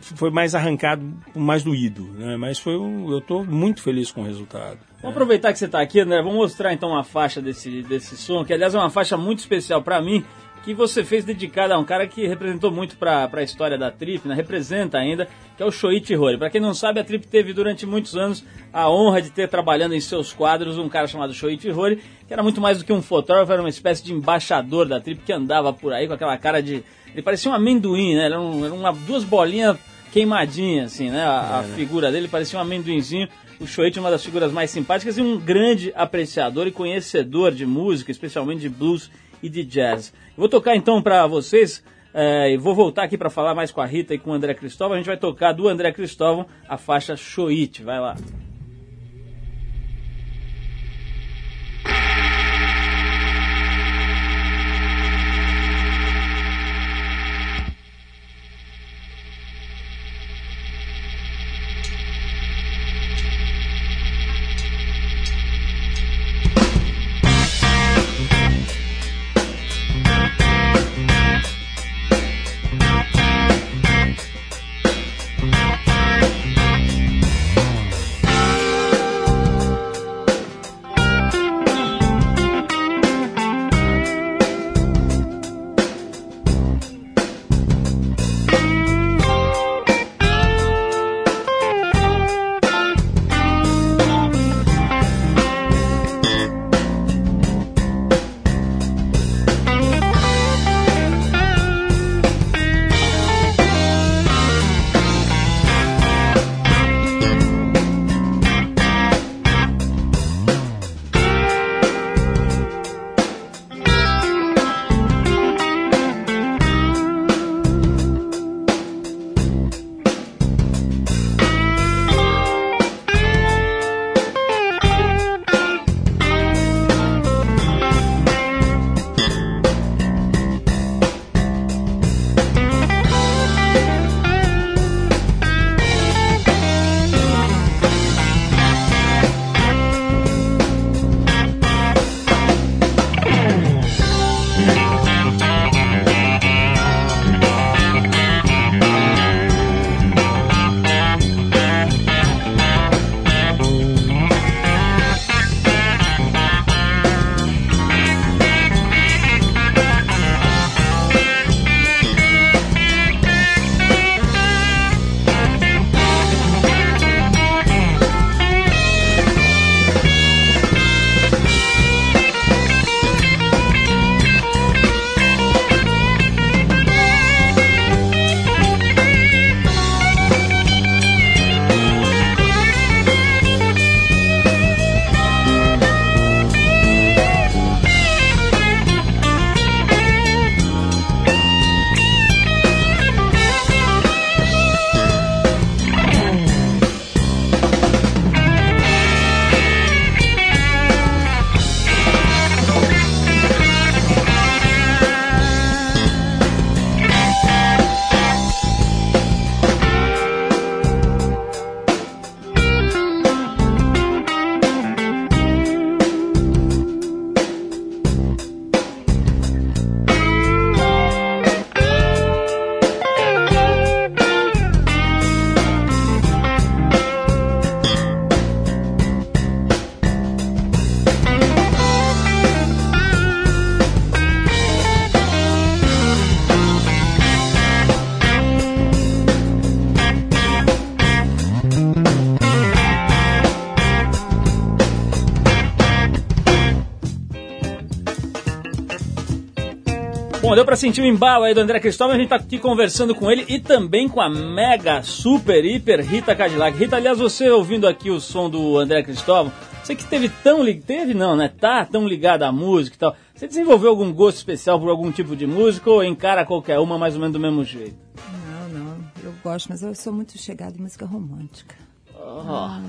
foi mais arrancado, mais doído, né? Mas foi um, eu estou muito feliz com o resultado. Vamos aproveitar que você está aqui, André. Vamos mostrar então uma faixa desse, desse som, que aliás é uma faixa muito especial para mim, que você fez dedicada a um cara que representou muito para a história da Trip, né? representa ainda, que é o Shoichi Hori. Para quem não sabe, a Trip teve durante muitos anos a honra de ter trabalhando em seus quadros um cara chamado Shoichi Hori, que era muito mais do que um fotógrafo, era uma espécie de embaixador da Trip que andava por aí com aquela cara de... Ele parecia um amendoim, né? Era, um, era uma, duas bolinhas queimadinhas, assim, né? A, a figura dele parecia um amendoinzinho. O Shoichi é uma das figuras mais simpáticas e um grande apreciador e conhecedor de música, especialmente de blues e de jazz. Eu vou tocar então para vocês, é, e vou voltar aqui para falar mais com a Rita e com o André Cristóvão. A gente vai tocar do André Cristóvão a faixa Shoichi. Vai lá. Deu pra sentir o embalo aí do André Cristóvão, a gente tá aqui conversando com ele e também com a mega, super, hiper Rita Cadillac. Rita, aliás, você ouvindo aqui o som do André Cristóvão, você que teve tão ligado, teve não, né? Tá tão ligado à música e tal. Você desenvolveu algum gosto especial por algum tipo de música ou encara qualquer uma mais ou menos do mesmo jeito? Não, não, eu gosto, mas eu sou muito chegada em música romântica. Oh.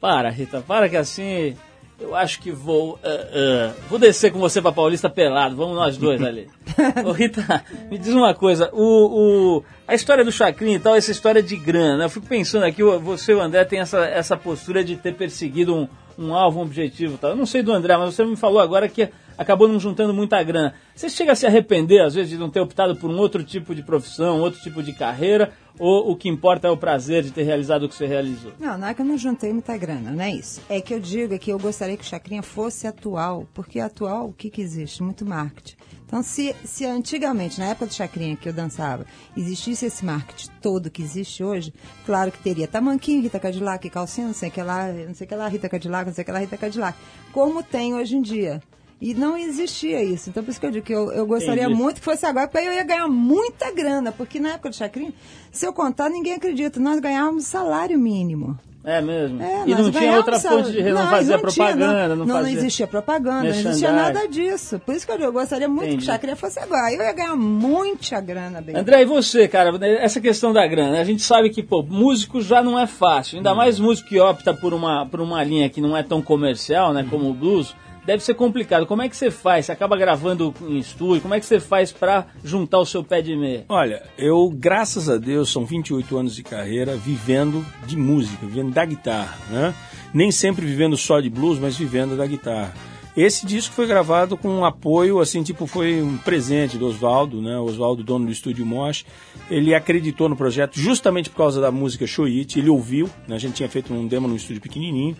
Para, Rita, para que assim eu acho que vou. Uh, uh, vou descer com você pra Paulista pelado. Vamos nós dois ali. Ô, Rita, me diz uma coisa. O, o, a história do Chacrinha e tal, essa história de grana. né? Eu fico pensando aqui, você e o André tem essa, essa postura de ter perseguido um, um alvo, um objetivo e tal. Eu não sei do André, mas você me falou agora que acabou não juntando muita grana. Você chega a se arrepender, às vezes, de não ter optado por um outro tipo de profissão, outro tipo de carreira? Ou o que importa é o prazer de ter realizado o que você realizou? Não, não é que eu não juntei muita grana, não é isso. É que eu digo que eu gostaria que o Chacrinha fosse atual, porque atual, o que, que existe? Muito marketing. Então se, se antigamente, na época do Chacrinha que eu dançava, existisse esse marketing todo que existe hoje, claro que teria tamanquinho, Rita Cadillac, calcinha, não sei que lá, não sei que lá, Rita Cadillac, não sei que lá, Rita Cadillac. Como tem hoje em dia. E não existia isso. Então, por isso que eu digo que eu, eu gostaria Entendi. muito que fosse agora, porque aí eu ia ganhar muita grana. Porque na época do Chacrinha, se eu contar, ninguém acredita. Nós ganhávamos salário mínimo. É mesmo. É, e não tinha outra fonte de não, Não, fazia não tinha, propaganda, não, não, não, fazia... existia propaganda, não existia nada disso. Por isso que eu, eu gostaria muito Entendi. que o Chacrinha fosse agora. Eu ia ganhar muita grana, bem. André, e você, cara, essa questão da grana, a gente sabe que, pô, músico já não é fácil, ainda mais músico que opta por uma, por uma linha que não é tão comercial, né, como o blues, deve ser complicado. Como é que você faz? Você acaba gravando em estúdio, como é que você faz pra juntar o seu pé de meia? Olha, eu, graças a Deus, são 28 anos de carreira vivendo de música, vivendo da guitarra, né? Nem sempre vivendo só de blues, mas vivendo da guitarra. Esse disco foi gravado com um apoio, assim, tipo, foi um presente do Oswaldo, né? Oswaldo, dono do estúdio Mosh. Ele acreditou no projeto justamente por causa da música Show It. Ele ouviu, né? A gente tinha feito um demo num estúdio pequenininho.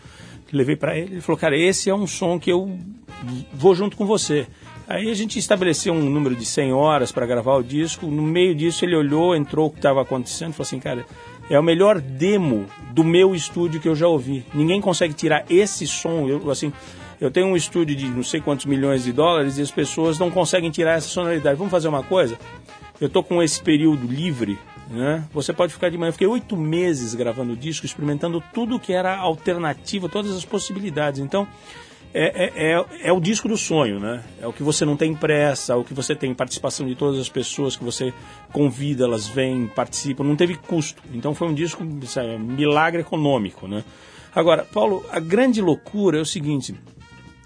Levei para ele, ele falou, cara, esse é um som que eu vou junto com você. Aí a gente estabeleceu um número de 100 horas para gravar o disco. No meio disso ele olhou, entrou o que estava acontecendo, falou assim, cara, é o melhor demo do meu estúdio que eu já ouvi. Ninguém consegue tirar esse som, eu assim, eu tenho um estúdio de não sei quantos milhões de dólares e as pessoas não conseguem tirar essa sonoridade. Vamos fazer uma coisa? Eu tô com esse período livre, né? Você pode ficar de manhã. Eu fiquei oito meses gravando disco, experimentando tudo que era alternativa, todas as possibilidades. Então, é, é, é, é o disco do sonho, né? É o que você não tem pressa, é o que você tem participação de todas as pessoas que você convida, elas vêm, participam, não teve custo. Então foi um disco, sabe, milagre econômico, né? Agora, Paulo, a grande loucura é o seguinte,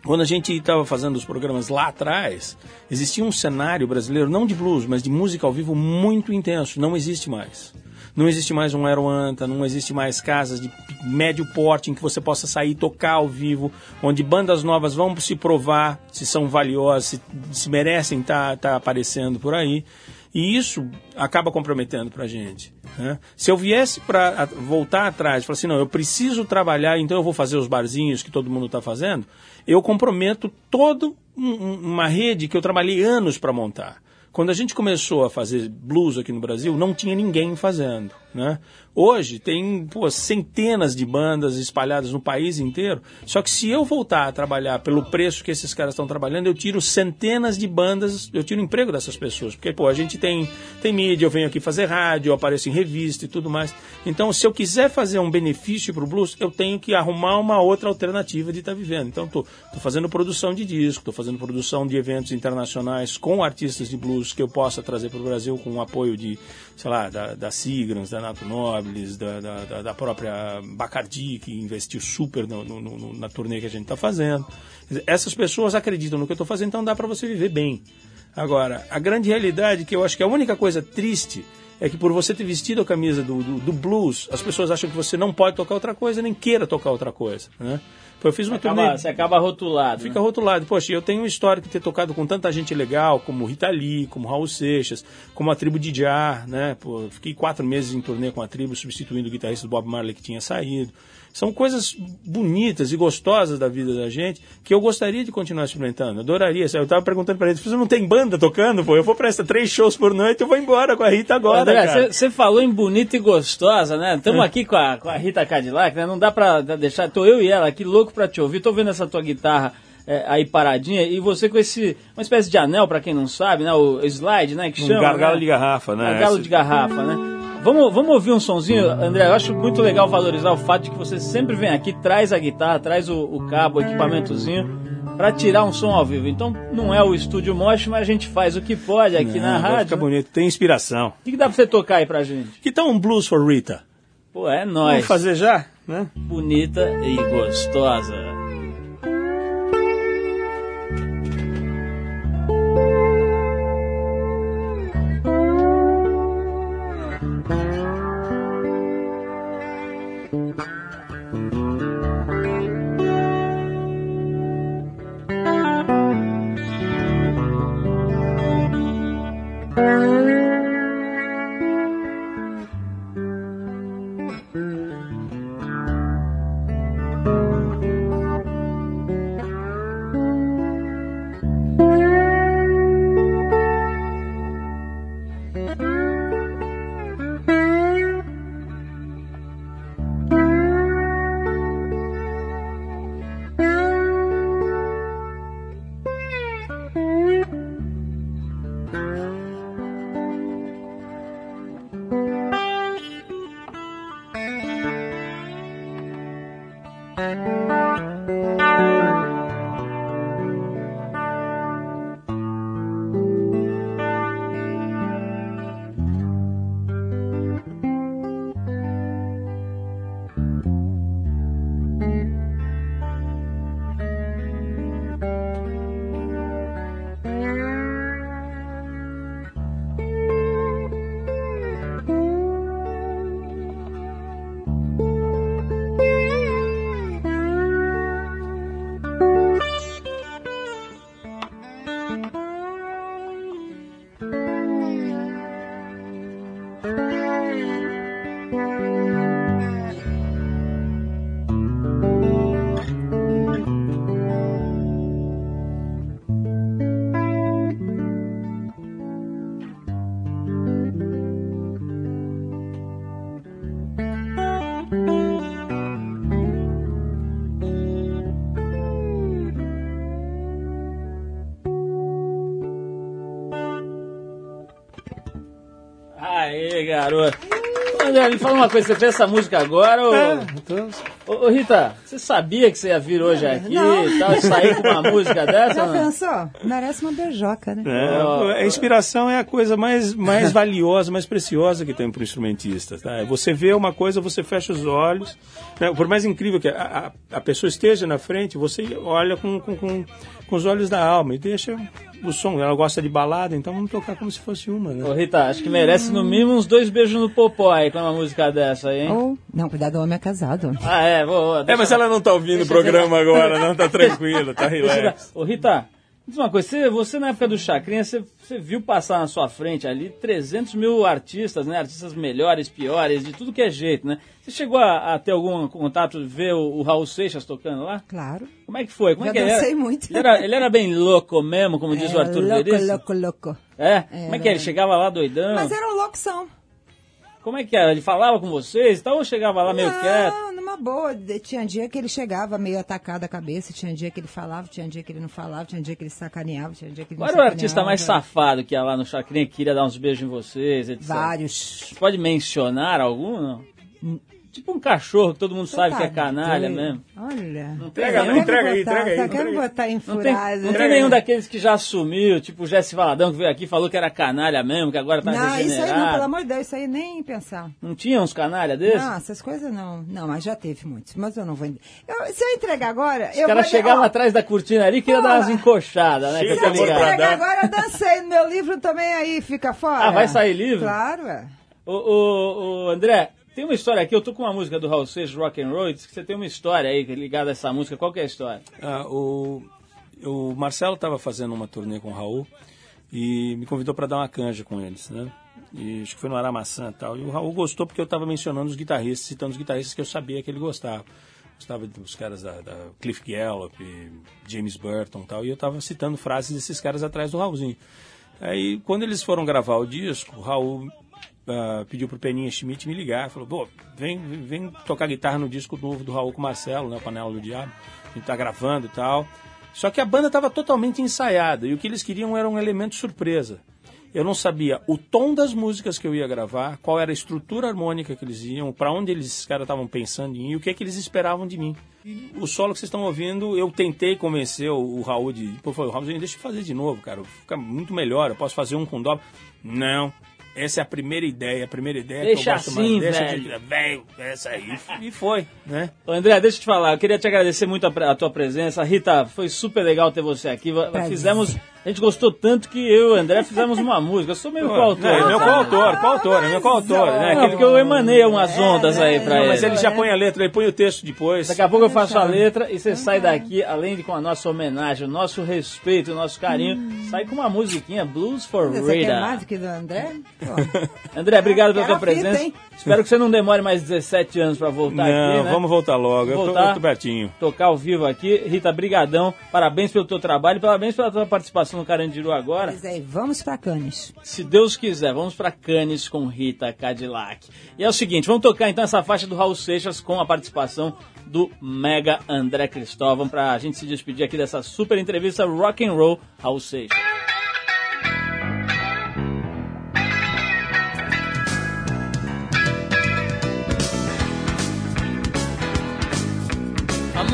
quando a gente estava fazendo os programas lá atrás, existia um cenário brasileiro, não de blues, mas de música ao vivo muito intenso. Não existe mais. Não existe mais um Aeroanta, não existe mais casas de médio porte em que você possa sair tocar ao vivo, onde bandas novas vão se provar se são valiosas, se, se merecem estar aparecendo por aí. E isso acaba comprometendo para a gente. Né? Se eu viesse para voltar atrás e falar assim, não, eu preciso trabalhar, então eu vou fazer os barzinhos que todo mundo está fazendo, eu comprometo toda um, uma rede que eu trabalhei anos para montar. Quando a gente começou a fazer blues aqui no Brasil, não tinha ninguém fazendo. Né? Hoje tem pô, centenas de bandas espalhadas no país inteiro. Só que se eu voltar a trabalhar pelo preço que esses caras estão trabalhando, eu tiro centenas de bandas, eu tiro emprego dessas pessoas. Porque pô, a gente tem, tem mídia, eu venho aqui fazer rádio, eu apareço em revista e tudo mais. Então, se eu quiser fazer um benefício para o blues, eu tenho que arrumar uma outra alternativa de estar tá vivendo. Então, estou fazendo produção de disco, estou fazendo produção de eventos internacionais com artistas de blues que eu possa trazer para o Brasil com o apoio de, sei lá, da, da Sigrans, da Nato Da, da, da, própria Bacardi, que investiu super no, no, no, na turnê que a gente está fazendo. Essas pessoas acreditam no que eu estou fazendo, então dá para você viver bem. Agora, a grande realidade, que eu acho que a única coisa triste é que por você ter vestido a camisa do, do, do, blues, as pessoas acham que você não pode tocar outra coisa, nem queira tocar outra coisa, né? Eu fiz uma acaba, turnê... Você acaba rotulado. Fica né? rotulado. Poxa, eu tenho um histórico de ter tocado com tanta gente legal, como Rita Lee, como Raul Seixas, como a tribo de Jar, né? Pô, fiquei quatro meses em turnê com a tribo, substituindo o guitarrista do Bob Marley que tinha saído. São coisas bonitas e gostosas da vida da gente que eu gostaria de continuar experimentando. Adoraria. Eu estava perguntando para eles, você não tem banda tocando? Pô, eu vou para essa três shows por noite, eu vou embora com a Rita agora, André, Você falou em bonita e gostosa, né? Estamos aqui com a, com a Rita Cadillac, né? Não dá para deixar... Tô eu e ela aqui louco para te ouvir. Tô vendo essa tua guitarra é, aí paradinha e você com esse... Uma espécie de anel, para quem não sabe, né? O slide, né? Que um chama, gargalo né? de garrafa, né? Gargalo de garrafa, né? Vamos, vamos ouvir um sonzinho, André? Eu acho muito legal valorizar o fato de que você sempre vem aqui, traz a guitarra, traz o, o cabo, o equipamentozinho, para tirar um som ao vivo. Então, não é o estúdio Mosh, mas a gente faz o que pode aqui não, na rádio. Fica bonito, tem inspiração. O que, que dá pra você tocar aí pra gente? Que tal um blues for Rita? Pô, é nóis. Vamos fazer já, né? Bonita e gostosa. Garoto. André, me fala uma coisa, você fez essa música agora ou... É, então, Ô, ô, Rita, você sabia que você ia vir hoje aqui Não. e tal, e sair com uma música dessa? Já pensou? Merece uma beijoca, né? É, a inspiração é a coisa mais, mais valiosa, mais preciosa que tem para o instrumentista. Tá? Você vê uma coisa, você fecha os olhos. né? Por mais incrível que a, a, a pessoa esteja na frente, você olha com, com, com, com os olhos da alma e deixa o som. Ela gosta de balada, então vamos tocar como se fosse uma. Né? Ô, Rita, acho que merece no mínimo uns dois beijos no popó aí com uma música dessa aí, hein? Ou, não, cuidado, o homem é casado. Ah, é, vou, vou, É, mas ela não tá ouvindo o programa agora, não, tá tranquilo, tá relax. Ô, Rita, diz uma coisa, você, você na época do Chacrinha, você, você viu passar na sua frente ali 300 mil artistas, né? Artistas melhores, piores, de tudo que é jeito, né? Você chegou a, a ter algum contato, ver o, o Raul Seixas tocando lá? Claro. Como é que foi? Como Já é que dancei era? muito. Ele era, ele era bem louco mesmo, como diz o É, Arthur louco, Veríssimo? louco, louco. É? Como é que é? Ele chegava lá doidão? Mas era um loucção. Como é que era? Ele falava com vocês e tal ou chegava lá meio quieto? Não, numa boa. Tinha dia que ele chegava meio atacado a cabeça, tinha dia que ele falava, tinha dia que ele não falava, tinha dia que ele sacaneava, tinha dia que ele Qual não era o artista mais safado que ia lá no Chacrinha que queria dar uns beijos em vocês, etc? Vários. Pode mencionar algum, não? Tipo um cachorro que todo mundo sabe que é canalha doido. mesmo. Olha. Não Entrega, Quer não, entrega aí, entrega aí, Tá entrega querendo aí. botar em Não tem, furada. não tem nenhum daqueles que já sumiu, tipo o Jesse Valadão que veio aqui e falou que era canalha mesmo, que agora tá Não, isso aí não, pelo amor de Deus, isso aí nem pensar. Não tinha uns canalha desses? Não, essas coisas não. Não, mas já teve muitos. Mas eu não vou. Eu, se eu entregar agora. Os eu caras chegavam atrás da cortina ali e queriam dar umas encoxadas, né? Se eu entregar agora, eu dancei no meu livro também aí, fica fora. Ah, vai sair livro? Claro, é. Ô, ô, ô, André, tem uma história aqui, eu tô com uma música do Raul Seixas, Rock and Roll, diz que você tem uma história aí ligada a essa música, qual que é a história? Ah, o, o Marcelo estava fazendo uma turnê com o Raul e me convidou para dar uma canja com eles, né? E acho que foi no Aramaçã e tal. E o Raul gostou porque eu estava mencionando os guitarristas, citando os guitarristas que eu sabia que ele gostava. Gostava dos caras da, da Cliff Gallup, James Burton e tal. E eu estava citando frases desses caras atrás do Raulzinho. Aí, quando eles foram gravar o disco, o Raul ah, pediu pro Peninha Schmidt me ligar. Falou, pô, vem, vem tocar guitarra no disco novo do Raul com Marcelo, né? O Panela do Diabo. A gente tá gravando e tal. Só que a banda estava totalmente ensaiada e o que eles queriam era um elemento surpresa. Eu não sabia o tom das músicas que eu ia gravar, qual era a estrutura harmônica que eles iam, para onde eles caras estavam pensando em ir o que é que eles esperavam de mim. O solo que vocês estão ouvindo, eu tentei convencer o, o Raul de. Pô, falei, Raul, deixa eu fazer de novo, cara. Fica muito melhor, eu posso fazer um com dobro. Não. Essa é a primeira ideia, a primeira ideia Deixa que eu gosto assim, mais. Deixa velho. de- velho, essa aí. E foi, né? Ô, André, deixa eu te falar, eu queria te agradecer muito a, a tua presença. Rita, foi super legal ter você aqui. Prazer. Fizemos, a gente gostou tanto que eu e o André fizemos uma música. Eu sou meio coautor. é meu coautor, coautor, é meu coautor, né? Não, Aquele- porque eu emanei umas ondas aí pra ele. mas ele já põe a letra, ele põe o texto depois. Daqui a pouco eu faço a letra e você sai daqui, além de com a nossa homenagem, o nosso respeito, o nosso carinho, sai com uma musiquinha Blues for Você quer Rita. mais do que do André? Pô. André, obrigado pela tua fita, presença. Espero que você não demore mais 17 anos pra voltar Não, aqui, né? vamos voltar logo. Eu tô, Voltar. eu tô pertinho. tocar ao vivo aqui. Rita, brigadão. Parabéns pelo teu trabalho, parabéns pela tua participação no Carandiru agora. Pois é, vamos pra Cannes. Se Deus quiser, vamos pra Cannes com Rita Cadillac. E é o seguinte, vamos tocar então essa faixa do Raul Seixas com a participação do Mega André Cristóvão pra gente se despedir aqui dessa super entrevista Rock and Roll Raul Seixas.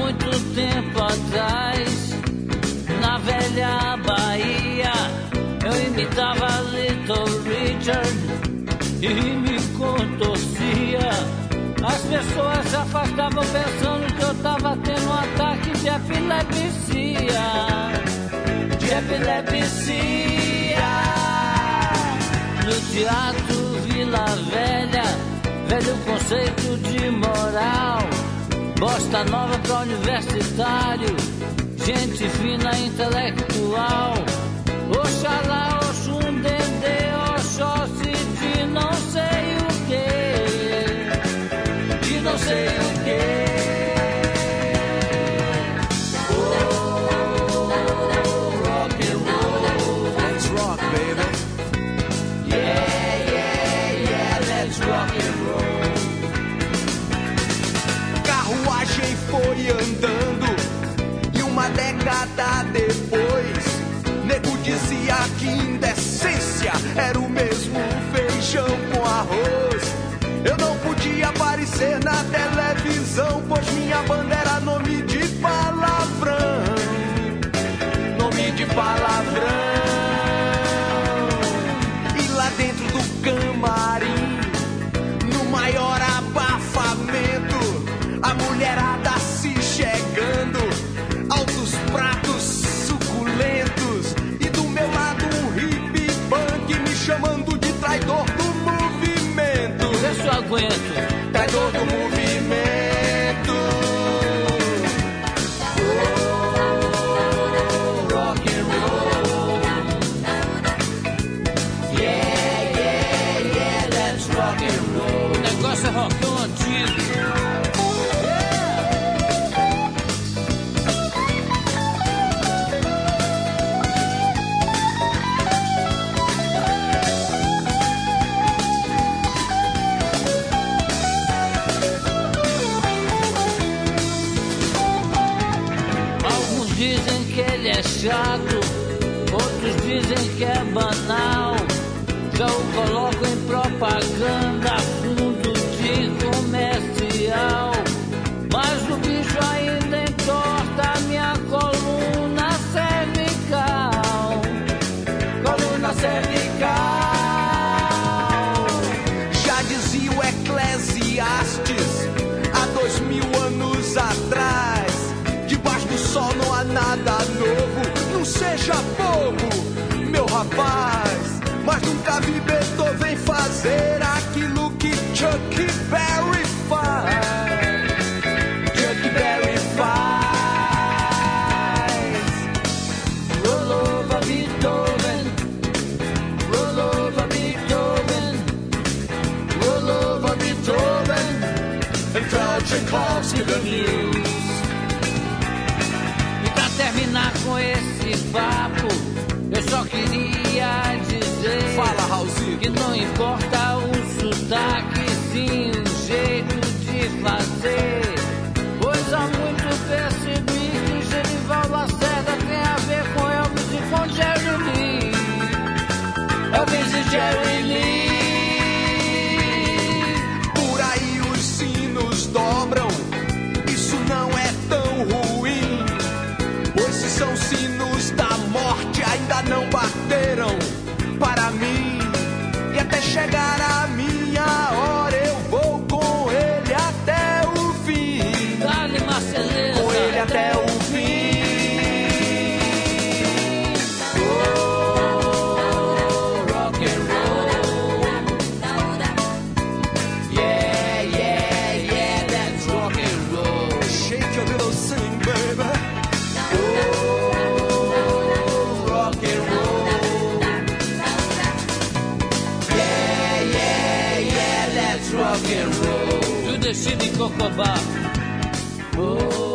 muito tempo atrás, velha Bahia, eu imitava Little Richard e me contorcia. As pessoas se afastavam pensando que eu tava tendo um ataque de epilepsia. De epilepsia. No teatro Vila Velha, velho conceito de moral. Bosta nova pra universitário, gente fina intelectual. Minha banda era nome de palavrão. Nome de palavrão. E lá dentro do camarim, no maior abafamento, a mulherada se chegando, altos pratos suculentos, e do meu lado um hip punk me chamando de traidor do movimento. Vê se aguento. Chato, outros dizem que é banal. Já o coloco em propaganda, fazer aquilo que Chuck Berry faz. Chuck Berry faz. Roll over Beethoven. Roll over Beethoven. Roll over Beethoven. And tell Tchaikovsky the news. E pra terminar com esse papo, eu só queria não importa o sotaque, roll. Do the Chile Cocobá. Oh,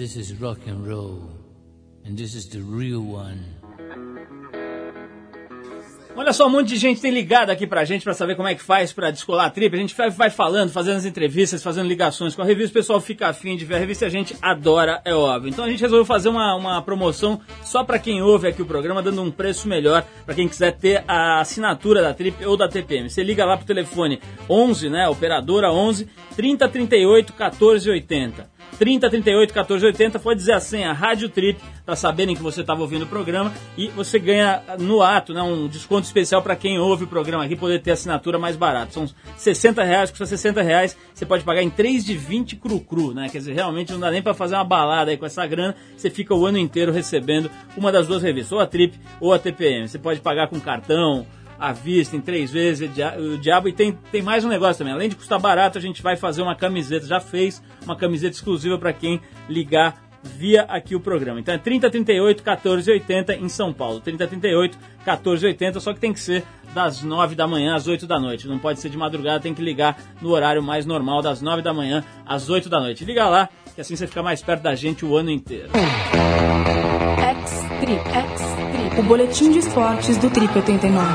This is rock and roll, and this is the real one. Olha só, um monte de gente tem ligado aqui pra gente pra saber como é que faz pra descolar a trip. A gente vai, falando, fazendo as entrevistas, fazendo ligações com a revista. O pessoal fica afim de ver a revista a gente adora, é óbvio. Então a gente resolveu fazer uma, uma promoção só pra quem ouve aqui o programa, dando um preço melhor pra quem quiser ter a assinatura da trip ou da TPM. Você liga lá pro telefone 11, né, operadora 11 3038 1480. 3038 1480, pode dizer a senha Rádio Trip para saberem que você estava ouvindo o programa e você ganha no ato né, um desconto especial para quem ouve o programa aqui poder ter assinatura mais barata. São 60 reais, custa 60 reais, você pode pagar em 3 de 20 cru-cru, né? Quer dizer, realmente não dá nem para fazer uma balada aí com essa grana, você fica o ano inteiro recebendo uma das duas revistas, ou a Trip ou a TPM. Você pode pagar com cartão, à vista, em três vezes, o dia- o diabo. E tem, tem mais um negócio também. Além de custar barato, a gente vai fazer uma camiseta. Já fez uma camiseta exclusiva para quem ligar via aqui o programa. Então é 3038 1480 em São Paulo. 3038 1480, só que tem que ser das 9 da manhã às 8 da noite. Não pode ser de madrugada, tem que ligar no horário mais normal, das 9 da manhã às 8 da noite. Liga lá, que assim você fica mais perto da gente o ano inteiro. X-Trip, X-Trip, o boletim de esportes do Trip 89.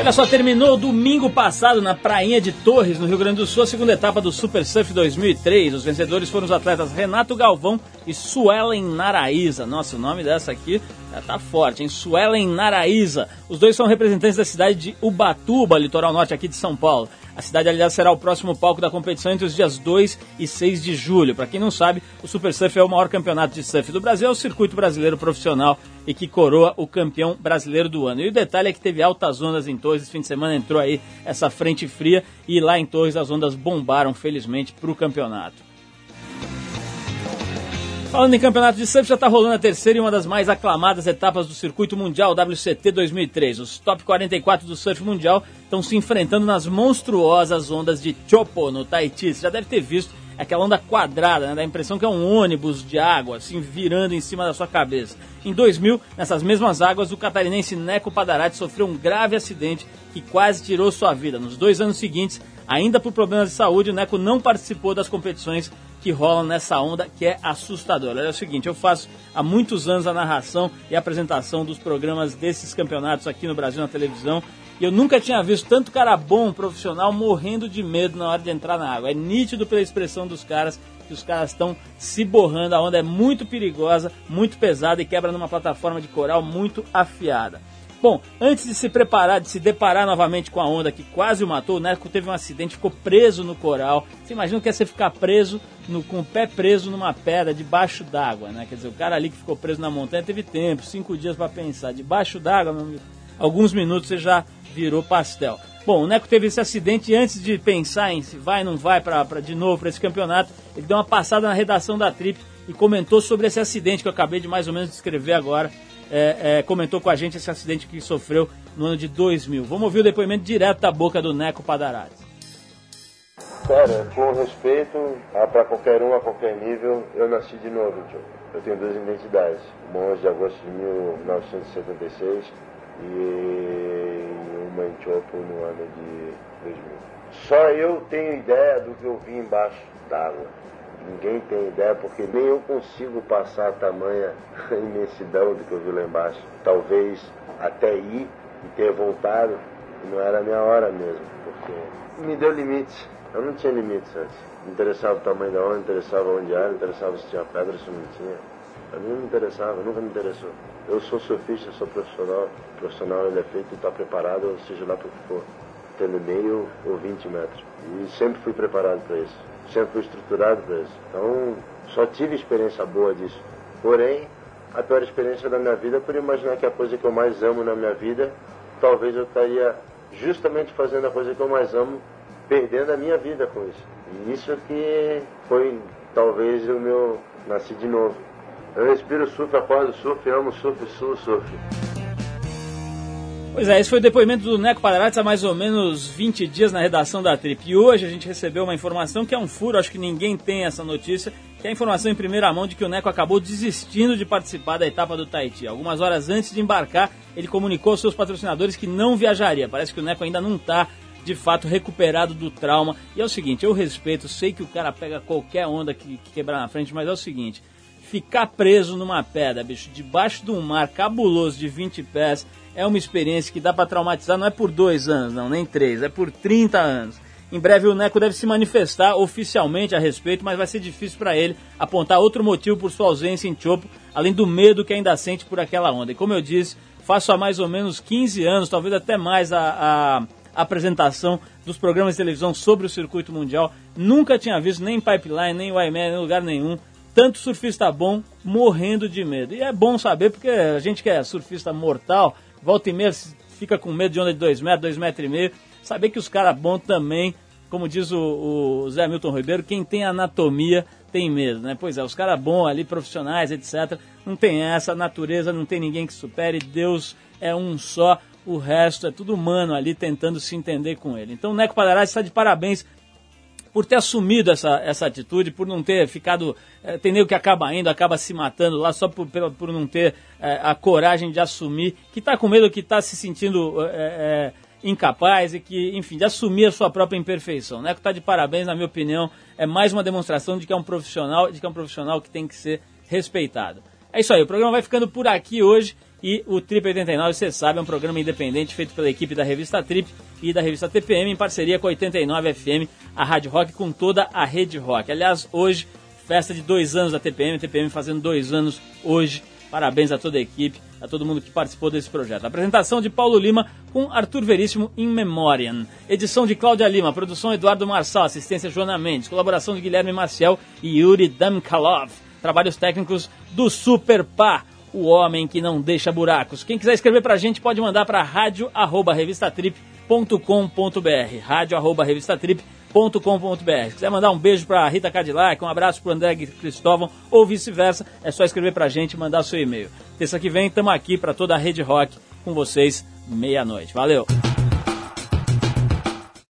Olha só, terminou domingo passado na Prainha de Torres, no Rio Grande do Sul, a segunda etapa do Super Surf 2003. Os vencedores foram os atletas Renato Galvão e Suelen Naraíza. Nossa, o nome dessa aqui tá forte, hein? Suelen Naraíza. Os dois são representantes da cidade de Ubatuba, litoral norte aqui de São Paulo. A cidade, aliás, será o próximo palco da competição entre os dias 2 e 6 de julho. Para quem não sabe, o Super Surf é o maior campeonato de surf do Brasil, é o circuito brasileiro profissional e que coroa o campeão brasileiro do ano. E o detalhe é que teve altas ondas em Torres, esse fim de semana entrou aí essa frente fria e lá em Torres as ondas bombaram, felizmente, para o campeonato. Falando em campeonato de surf, já está rolando a terceira e uma das mais aclamadas etapas do circuito mundial WCT 2003. Os top 44 do surf mundial estão se enfrentando nas monstruosas ondas de Chopo, no Tahiti. Você já deve ter visto aquela onda quadrada, né? dá a impressão que é um ônibus de água, assim, virando em cima da sua cabeça. Em 2000, nessas mesmas águas, o catarinense Neco Padarati sofreu um grave acidente que quase tirou sua vida. Nos dois anos seguintes, ainda por problemas de saúde, o Neco não participou das competições que rolam nessa onda que é assustadora. É o seguinte, eu faço há muitos anos a narração e a apresentação dos programas desses campeonatos aqui no Brasil na televisão e eu nunca tinha visto tanto cara bom, profissional, morrendo de medo na hora de entrar na água. É nítido pela expressão dos caras que os caras estão se borrando. A onda é muito perigosa, muito pesada e quebra numa plataforma de coral muito afiada. Bom, antes de se preparar, de se deparar novamente com a onda que quase o matou, o Neco teve um acidente, ficou preso no coral. Você imagina o que é você ficar preso, no, com o pé preso numa pedra debaixo d'água, né? Quer dizer, o cara ali que ficou preso na montanha teve tempo, cinco dias para pensar. Debaixo d'água, alguns minutos você já virou pastel. Bom, o Neco teve esse acidente e antes de pensar em se vai ou não vai pra, pra, de novo para esse campeonato, ele deu uma passada na redação da Trip e comentou sobre esse acidente que eu acabei de mais ou menos descrever agora. É, é, comentou com a gente esse acidente que sofreu no ano de 2000. Vamos ouvir o depoimento direto da boca do Neco Padarati. Cara, com respeito a pra qualquer um, a qualquer nível, eu nasci de novo, tio. Eu tenho duas identidades. Uma 11 de agosto de 1976 e uma em Chopo no ano de 2000. Só eu tenho ideia do que eu vi embaixo d'água. Ninguém tem ideia porque nem eu consigo passar a tamanha imensidão do que eu vi lá embaixo. Talvez até ir e ter voltado, não era a minha hora mesmo, porque me deu limites. Eu não tinha limites antes. Não interessava o tamanho da onda, interessava onde era, interessava se tinha pedra, se não tinha. A mim não me interessava, nunca me interessou. Eu sou surfista, sou profissional. O profissional ele é feito e está preparado, seja lá para o que for. Tendo meio ou 20 metros. E sempre fui preparado para isso. Fui estruturado isso. Então, só tive experiência boa disso. Porém, a pior experiência da minha vida, por imaginar que a coisa que eu mais amo na minha vida, talvez eu estaria justamente fazendo a coisa que eu mais amo, perdendo a minha vida com isso. E isso que foi talvez o meu nasci de novo. Eu respiro surf, acordo surf, amo surf, sul surf. Pois é, esse foi o depoimento do Neco Padarati há mais ou menos 20 dias na redação da Trip. E hoje a gente recebeu uma informação que é um furo, acho que ninguém tem essa notícia, que é a informação em primeira mão de que o Neco acabou desistindo de participar da etapa do Tahiti. Algumas horas antes de embarcar, ele comunicou aos seus patrocinadores que não viajaria. Parece que o Neco ainda não está de fato recuperado do trauma. E é o seguinte, eu respeito, sei que o cara pega qualquer onda que, que quebrar na frente, mas é o seguinte, ficar preso numa pedra, bicho, debaixo de um mar cabuloso de 20 pés, é uma experiência que dá pra traumatizar, não é por dois anos, não, nem três, é por 30 anos. Em breve o Neco deve se manifestar oficialmente a respeito, mas vai ser difícil para ele apontar outro motivo por sua ausência em Chopo, além do medo que ainda sente por aquela onda. E como eu disse, faço há mais ou menos 15 anos, talvez até mais, a, a apresentação dos programas de televisão sobre o circuito mundial. Nunca tinha visto nem Pipeline, nem YMA, nem lugar nenhum. Tanto surfista bom morrendo de medo. E é bom saber, porque a gente que é surfista mortal, volta e meia fica com medo de onda de 2 metros, 2 metros e meio. Saber que os caras bons também, como diz o, o Zé Milton Ribeiro, quem tem anatomia tem medo, né? Pois é, os caras bons ali, profissionais, etc. Não tem essa, natureza não tem ninguém que supere, Deus é um só, o resto é tudo humano ali tentando se entender com ele. Então o Neco Padarás está de parabéns por ter assumido essa, essa atitude, por não ter ficado. É, tem que acaba indo, acaba se matando lá só por, por não ter é, a coragem de assumir, que está com medo, que está se sentindo é, incapaz e que, enfim, de assumir a sua própria imperfeição. Neco está de parabéns, na minha opinião, é mais uma demonstração de que é um profissional, de que é um profissional que tem que ser respeitado. É isso aí, o programa vai ficando por aqui hoje. E o Trip 89, você sabe, é um programa independente feito pela equipe da revista Trip e da revista TPM em parceria com a 89 FM, a Rádio Rock, com toda a rede rock. Aliás, hoje, festa de dois anos da TPM, TPM fazendo dois anos hoje. Parabéns a toda a equipe, a todo mundo que participou desse projeto. Apresentação de Paulo Lima com Arthur Veríssimo in Memoriam. Edição de Cláudia Lima, produção Eduardo Marçal, assistência Joana Mendes, colaboração de Guilherme Maciel e Yuri Damkalov. Trabalhos técnicos do Super Pá o homem que não deixa buracos. Quem quiser escrever pra gente pode mandar para rádio@revistatrip.com.br, rádio@revistatrip.com.br. Se quiser mandar um beijo para Rita Cadillac, um abraço para André Cristóvão ou vice-versa, é só escrever pra gente e mandar seu e-mail. Terça que vem estamos aqui para toda a Rede Rock com vocês meia-noite. Valeu.